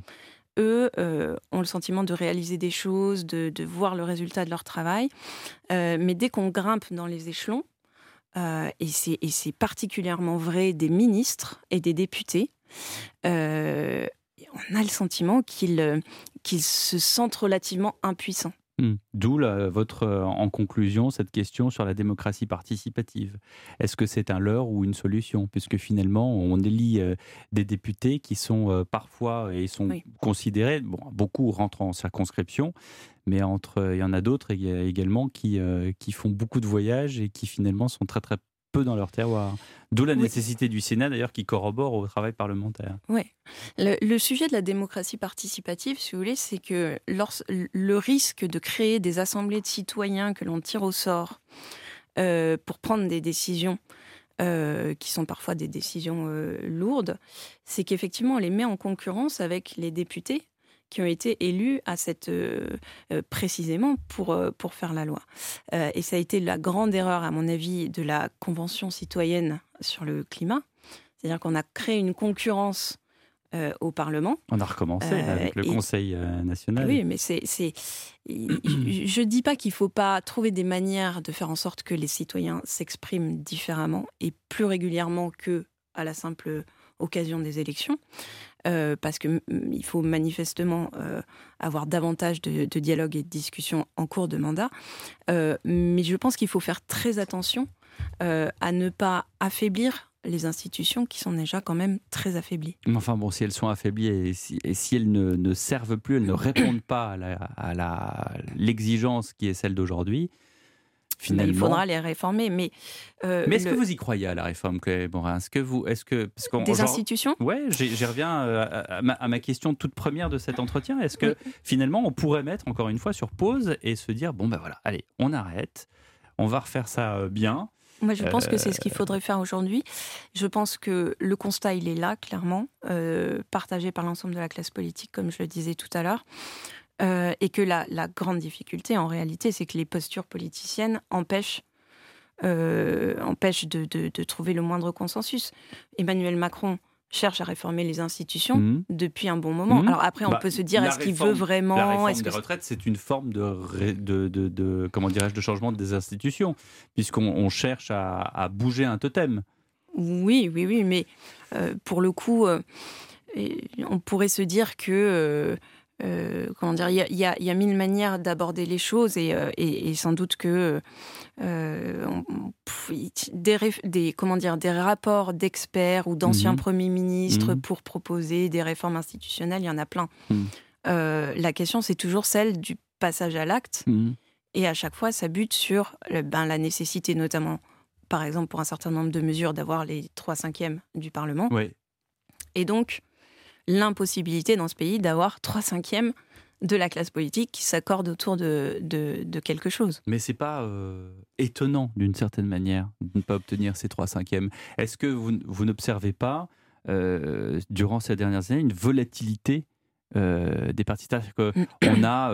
Eux euh, ont le sentiment de réaliser des choses, de, voir le résultat de leur travail. Euh, mais dès qu'on grimpe dans les échelons, euh, et c'est particulièrement vrai des ministres et des députés, on a le sentiment qu'ils se sentent relativement impuissants. Hmm. D'où votre, euh, en conclusion, cette question sur la démocratie participative. Est-ce que c'est un leurre ou une solution? Puisque finalement, on élit euh, des députés qui sont euh, parfois et sont Oui. considérés, bon, beaucoup rentrent en circonscription, mais entre, il y en a d'autres ég- également qui, euh, qui font beaucoup de voyages et qui finalement sont très très peu dans leur terroir. D'où la Oui. nécessité du Sénat d'ailleurs qui corrobore au travail parlementaire. Oui. Le, le sujet de la démocratie participative, si vous voulez, c'est que lors- le risque de créer des assemblées de citoyens que l'on tire au sort euh, pour prendre des décisions euh, qui sont parfois des décisions euh, lourdes, c'est qu'effectivement, on les met en concurrence avec les députés qui ont été élus à cette euh, euh, précisément pour euh, pour faire la loi. Euh, et ça a été la grande erreur, à mon avis, de la convention citoyenne sur le climat, c'est-à-dire qu'on a créé une concurrence euh, au Parlement. On a recommencé Euh, avec le et- Conseil national. Oui, mais c'est, c'est, (clears throat) je dis pas qu'il faut pas trouver des manières de faire en sorte que les citoyens s'expriment différemment et plus régulièrement que à la simple occasion des élections, euh, parce que il faut manifestement euh, avoir davantage de, de dialogue et de discussion en cours de mandat. Euh, mais je pense qu'il faut faire très attention à ne pas affaiblir les institutions qui sont déjà quand même très affaiblies. Enfin bon, si elles sont affaiblies et si, elles ne, ne servent plus, elles ne répondent pas à l'exigence qui est celle d'aujourd'hui, finalement. Il faudra les réformer, mais... euh, Mais est-ce le- que vous y croyez à la réforme, Chloé Morin? Est-ce que vous, est-ce que parce qu'on- Des genre- institutions? Ouais, j'y reviens euh, à, à ma, à ma question toute première de cet entretien. Est-ce que finalement on pourrait mettre encore une fois sur pause et se dire bon ben voilà, allez, on arrête, on va refaire ça euh, bien. Moi, je pense que c'est ce qu'il faudrait faire aujourd'hui. Je pense que le constat, il est là, clairement, euh, partagé par l'ensemble de la classe politique, comme je le disais tout à l'heure. Euh, et que la, la grande difficulté, en réalité, c'est que les postures politiciennes empêchent, euh, empêchent de, de- de trouver le moindre consensus. Emmanuel Macron cherche à réformer les institutions Mhm. depuis un bon moment. Mhm. Alors après, on Bah, peut se dire, est-ce qu'il veut vraiment La réforme des que- retraites, c'est une forme de, ré- de, de- comment dirais-je de changement des institutions, puisqu'on on cherche à, à bouger un totem. Oui, oui, oui, mais euh, pour le coup, on pourrait se dire que, euh, comment dire, il y a, il y a- il y a mille manières d'aborder les choses et, euh, et- et sans doute que euh, on- pff, des, comment dire, des rapports d'experts ou d'anciens Mhm. premiers ministres Mhm. pour proposer des réformes institutionnelles, il y en a plein. Mhm. La question, c'est toujours celle du passage à l'acte. Et à chaque fois, ça bute sur ben, la nécessité, notamment, par exemple, pour un certain nombre de mesures, d'avoir les 3 cinquièmes du Parlement. Oui. Et donc, l'impossibilité dans ce pays d'avoir 3 cinquièmes de la classe politique qui s'accorde autour de, de, de quelque chose. Mais c'est pas euh, étonnant d'une certaine manière de ne pas obtenir ces 3 cinquièmes. Est-ce que vous, vous n'observez pas euh, durant ces dernières années une volatilité euh, des partis? C'est-à-dire qu'on (clears throat) a,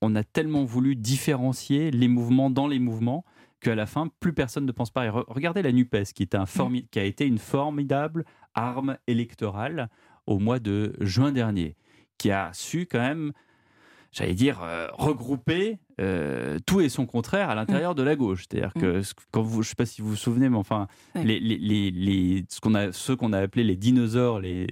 on a tellement voulu différencier les mouvements dans les mouvements qu'à la fin, plus personne ne pense pareil. Re- Regardez la NUPES, qui, est un qui a été une formidable arme électorale au mois de juin dernier, qui a su quand même j'allais dire, euh, regrouper euh, tout et son contraire à l'intérieur de la gauche. C'est-à-dire que, ce- quand vous, je ne sais pas si vous vous souvenez, mais enfin, les, les, les, les- ce qu'on a, ceux qu'on a appelés les dinosaures, les,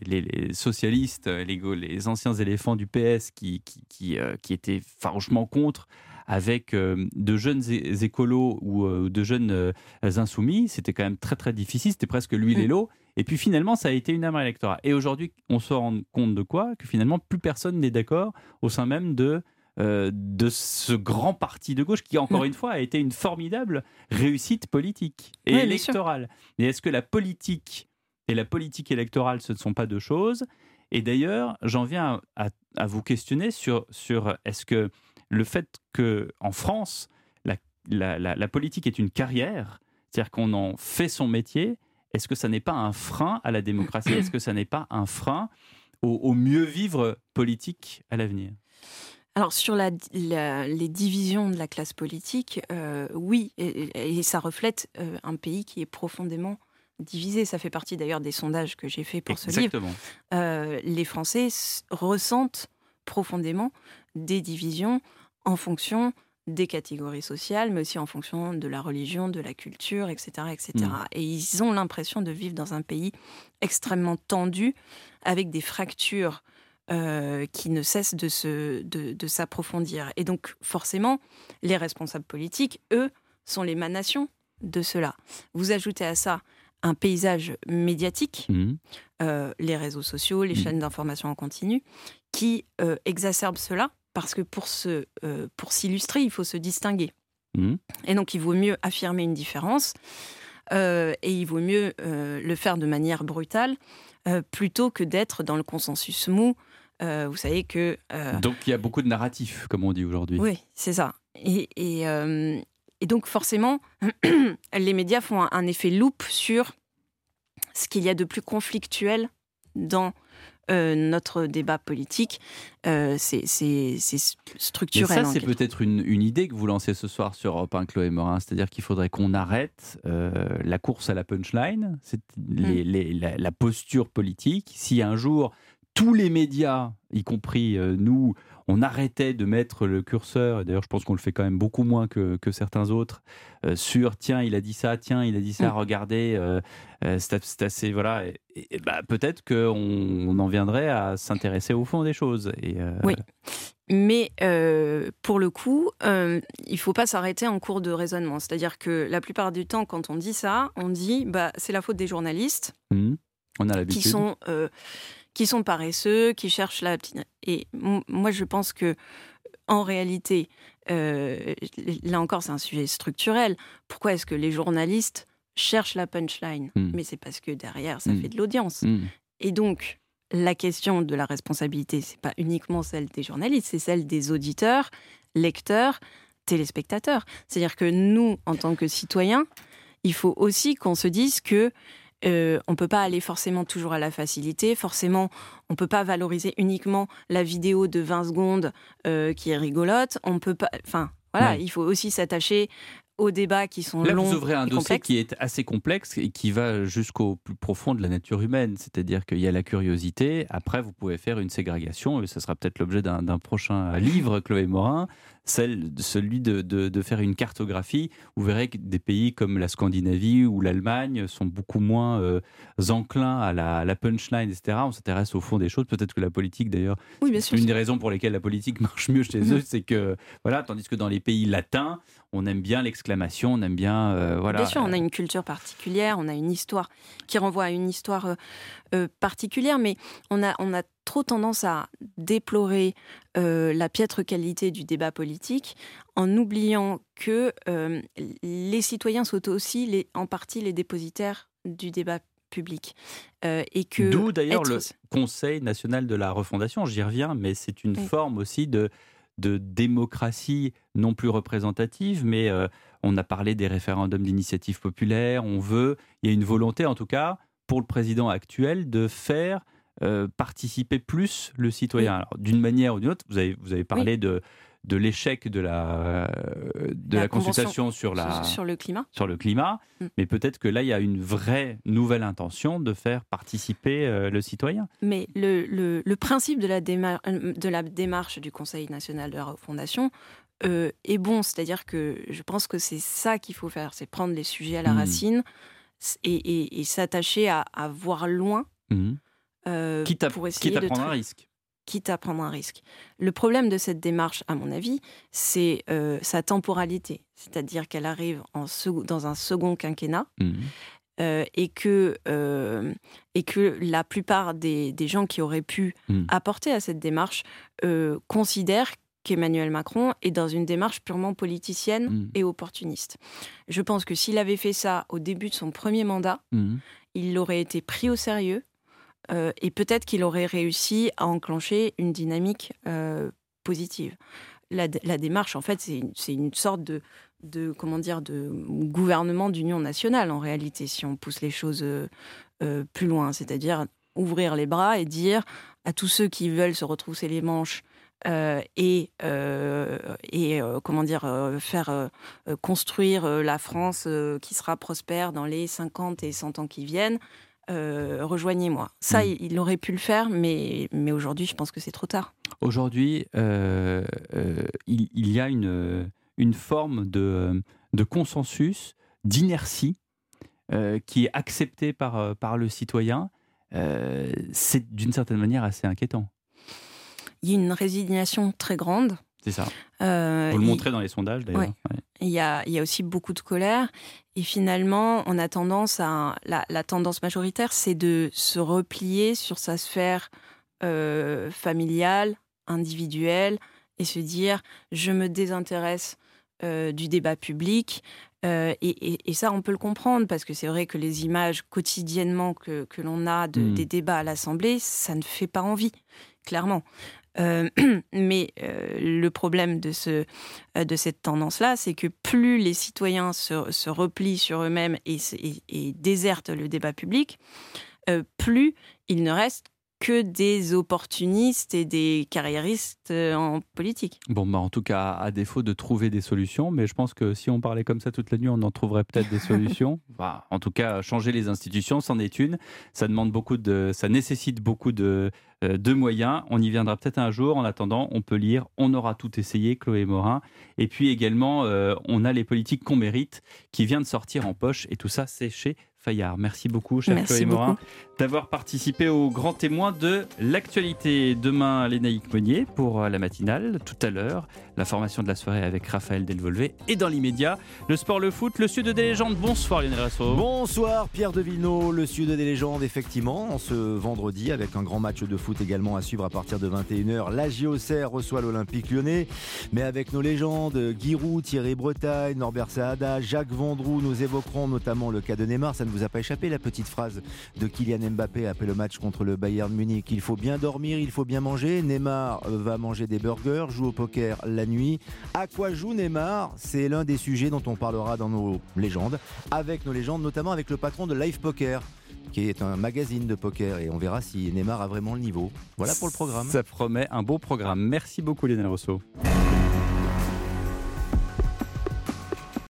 socialistes, les, go- les anciens éléphants du PS qui, qui, qui, euh, qui étaient farouchement contre, avec euh, de jeunes écolos ou euh, de jeunes euh, insoumis, c'était quand même très très difficile, c'était presque l'huile et l'eau. Et puis finalement, ça a été une arme électorale. Et aujourd'hui, on se rend compte de quoi? Que finalement, plus personne n'est d'accord au sein même de, euh, de ce grand parti de gauche qui, encore une fois, a été une formidable réussite politique et Oui, électorale. Et est-ce que la politique et la politique électorale, ce ne sont pas deux choses? Et d'ailleurs, j'en viens à, à vous questionner sur, sur est-ce que le fait que en France, la, la- la- la politique est une carrière, c'est-à-dire qu'on en fait son métier, est-ce que ça n'est pas un frein à la démocratie? Est-ce que ça n'est pas un frein au, au mieux vivre politique à l'avenir? Alors sur la- la- les divisions de la classe politique, euh, oui, et, et ça reflète euh, un pays qui est profondément divisé. Ça fait partie d'ailleurs des sondages que j'ai fait pour ce livre. Exactement. Euh, les Français ressentent profondément des divisions en fonction des catégories sociales, mais aussi en fonction de la religion, de la culture, etc. etc. Mm. Et ils ont l'impression de vivre dans un pays extrêmement tendu, avec des fractures euh, qui ne cessent de, se, de, de s'approfondir. Et donc, forcément, les responsables politiques, eux, sont l'émanation de cela. Vous ajoutez à ça un paysage médiatique, Mhm. euh, les réseaux sociaux, les Mhm. chaînes d'information en continu, qui euh, exacerbent cela, parce que pour, se, euh, pour s'illustrer, il faut se distinguer. Mhm. Et donc, il vaut mieux affirmer une différence, euh, et il vaut mieux euh, le faire de manière brutale, plutôt que d'être dans le consensus mou. Vous savez que... Donc il y a beaucoup de narratifs, comme on dit aujourd'hui. oui, c'est ça. Et, et, et donc forcément, (clears throat) les médias font un, un effet loupe sur ce qu'il y a de plus conflictuel dans euh, notre débat politique. Euh, c'est Mais structurel. ça, c'est peut-être une, une idée que vous lancez ce soir sur Europe 1, Chloé Morin. C'est-à-dire qu'il faudrait qu'on arrête euh, la course à la punchline, les- la, la posture politique. Si un jour, tous les médias, y compris nous, on arrêtait de mettre le curseur, et d'ailleurs je pense qu'on le fait quand même beaucoup moins que, que certains autres, euh, sur tiens, il a dit ça, tiens, il a dit ça, Mm. regardez, euh, euh, c'est assez. Voilà. Et, et bah, peut-être qu'on on en viendrait à s'intéresser au fond des choses. Et, Oui. Mais euh, pour le coup, euh, il faut pas s'arrêter en cours de raisonnement. C'est-à-dire que la plupart du temps, quand on dit ça, on dit bah, c'est la faute des journalistes. Mmh. On a qui l'habitude. sont, euh, qui sont paresseux, qui cherchent la petite. Et moi, je pense que en réalité, euh, là encore, c'est un sujet structurel. Pourquoi est-ce que les journalistes cherchent la punchline? Mm. Mais c'est parce que derrière, ça Mm. fait de l'audience. Mm. Et donc, la question de la responsabilité, c'est pas uniquement celle des journalistes, c'est celle des auditeurs, lecteurs, téléspectateurs. C'est-à-dire que nous, en tant que citoyens, il faut aussi qu'on se dise que euh, on peut pas aller forcément toujours à la facilité. Forcément, on peut pas valoriser uniquement la vidéo de 20 secondes euh, qui est rigolote. On peut pas. Enfin, voilà, Ouais. il faut aussi s'attacher aux débats qui sont Là, longs vous ouvrez un et dossier qui est assez complexe et qui va jusqu'au plus profond de la nature humaine. C'est-à-dire qu'il y a la curiosité. Après, vous pouvez faire une ségrégation, et ça sera peut-être l'objet d'un prochain livre, Chloé Morin, celle, celui de, de- de faire une cartographie. Vous verrez que des pays comme la Scandinavie ou l'Allemagne sont beaucoup moins euh, enclins à la, à la punchline, etc. On s'intéresse au fond des choses. Peut-être que la politique, d'ailleurs, Oui, c'est une des raisons pour lesquelles la politique (laughs) marche mieux chez eux, c'est que voilà, tandis que dans les pays latins, on aime bien l'exclamation, on aime bien euh, voilà. Bien sûr, on a une culture particulière, on a une histoire qui renvoie à une histoire euh, euh, particulière, mais on a, on a trop tendance à déplorer euh, la piètre qualité du débat politique en oubliant que euh, les citoyens sont aussi les, en partie les dépositaires du débat public. Euh, et que D'où d'ailleurs être- le Conseil national de la refondation, j'y reviens, mais c'est une Oui. forme aussi de, de démocratie non plus représentative, mais euh, on a parlé des référendums d'initiative populaire, on veut, il y a une volonté en tout cas pour le président actuel de faire euh, participer plus le citoyen. Alors, D'une manière ou d'une autre, vous avez, vous avez parlé de, de l'échec de la, de la, convention consultation sur, la, sur le climat. sur le climat, Mm. mais peut-être que là, il y a une vraie nouvelle intention de faire participer euh, le citoyen. Mais le, le- le principe de la, euh, de la démarche du Conseil national de la refondation euh, est bon. C'est-à-dire que je pense que c'est ça qu'il faut faire, c'est prendre les sujets à la Mhm. racine et, et- et s'attacher à, à voir loin. Mhm. euh, Quitte à- pour essayer quitte à de prendre un risque. Quitte à prendre un risque. Le problème de cette démarche, à mon avis, c'est euh, sa temporalité. C'est-à-dire qu'elle arrive en dans un second quinquennat Mhm. euh, et, que, euh, et que la plupart des, des gens qui auraient pu Mm. apporter à cette démarche considèrent qu'Emmanuel Macron est dans une démarche purement politicienne Mm. et opportuniste. Je pense que s'il avait fait ça au début de son premier mandat, il aurait été pris au sérieux euh, et peut-être qu'il aurait réussi à enclencher une dynamique euh, positive. La, démarche, en fait, c'est une, sorte de, comment dire, de gouvernement d'union nationale, en réalité, si on pousse les choses euh, plus loin. C'est-à-dire ouvrir les bras et dire à tous ceux qui veulent se retrousser les manches et, et comment dire, faire construire la France qui sera prospère dans les 50 et 100 ans qui viennent, euh, rejoignez-moi. Ça, Mm. il, aurait pu le faire, mais, mais aujourd'hui, je pense que c'est trop tard. Aujourd'hui, euh, euh, il, il y a une, une forme de, de consensus, d'inertie, qui est acceptée par, par le citoyen. C'est d'une certaine manière assez inquiétant. Il y a une résignation très grande. C'est ça. Vous le il- montrez dans les sondages d'ailleurs. Ouais. Ouais. Il y, a, il y a aussi beaucoup de colère. Et finalement, on a tendance à. La, la tendance majoritaire, c'est de se replier sur sa sphère euh, familiale, individuelle, et se dire je me désintéresse euh, du débat public. Euh, et, et- et ça, on peut le comprendre, parce que c'est vrai que les images quotidiennement que, que l'on a de- Mm. des débats à l'Assemblée, ça ne fait pas envie, clairement. Euh, (clears throat) mais euh, le problème de, ce, euh, de cette tendance-là, c'est que plus les citoyens se, replient sur eux-mêmes et, se- et- et désertent le débat public, plus il ne reste que des opportunistes et des carriéristes euh, en politique. Bon, bah, en tout cas, à défaut de trouver des solutions, mais je pense que si on parlait comme ça toute la nuit, on en trouverait peut-être des solutions. (laughs) En tout cas, changer les institutions, c'en est une. Ça demande beaucoup de, ça nécessite beaucoup de, euh, de moyens. On y viendra peut-être un jour. En attendant, on peut lire On aura tout essayé, Chloé Morin. Et puis également, euh, on a les politiques qu'on mérite, qui vient de sortir en poche. Et tout ça, c'est chez Fayard. Merci beaucoup, cher Merci Chloé Morin, beaucoup. D'avoir participé au grand témoin de l'actualité. Demain, Lénaïque Monnier pour euh, la matinale. Tout à l'heure, la formation de la soirée avec Raphaël Delvolvé. Et dans l'immédiat, le sport, le foot, le sud des légendes. Bonsoir Lionel Rasso. Bonsoir Pierre de Villeneuve, le sud des légendes effectivement, ce vendredi avec un grand match de foot également à suivre à partir de 21h. La JOCR reçoit l'Olympique lyonnais, mais avec nos légendes, Giroud, Thierry Bretagne, Norbert Saada, Jacques Vendroux, nous évoquerons notamment le cas de Neymar. Ça ne vous a pas échappé la petite phrase de Kylian Mbappé après le match contre le Bayern Munich. Il faut bien dormir, il faut bien manger. Neymar va manger des burgers, joue au poker la nuit. À quoi joue Neymar? C'est l'un des sujets dont on parlera dans nos légendes, avec nos légendes, notamment avec le patron de Live Poker qui est un magazine de poker et on verra si Neymar a vraiment le niveau. Voilà pour le programme. Ça promet un beau programme. Merci beaucoup Lionel Rousseau.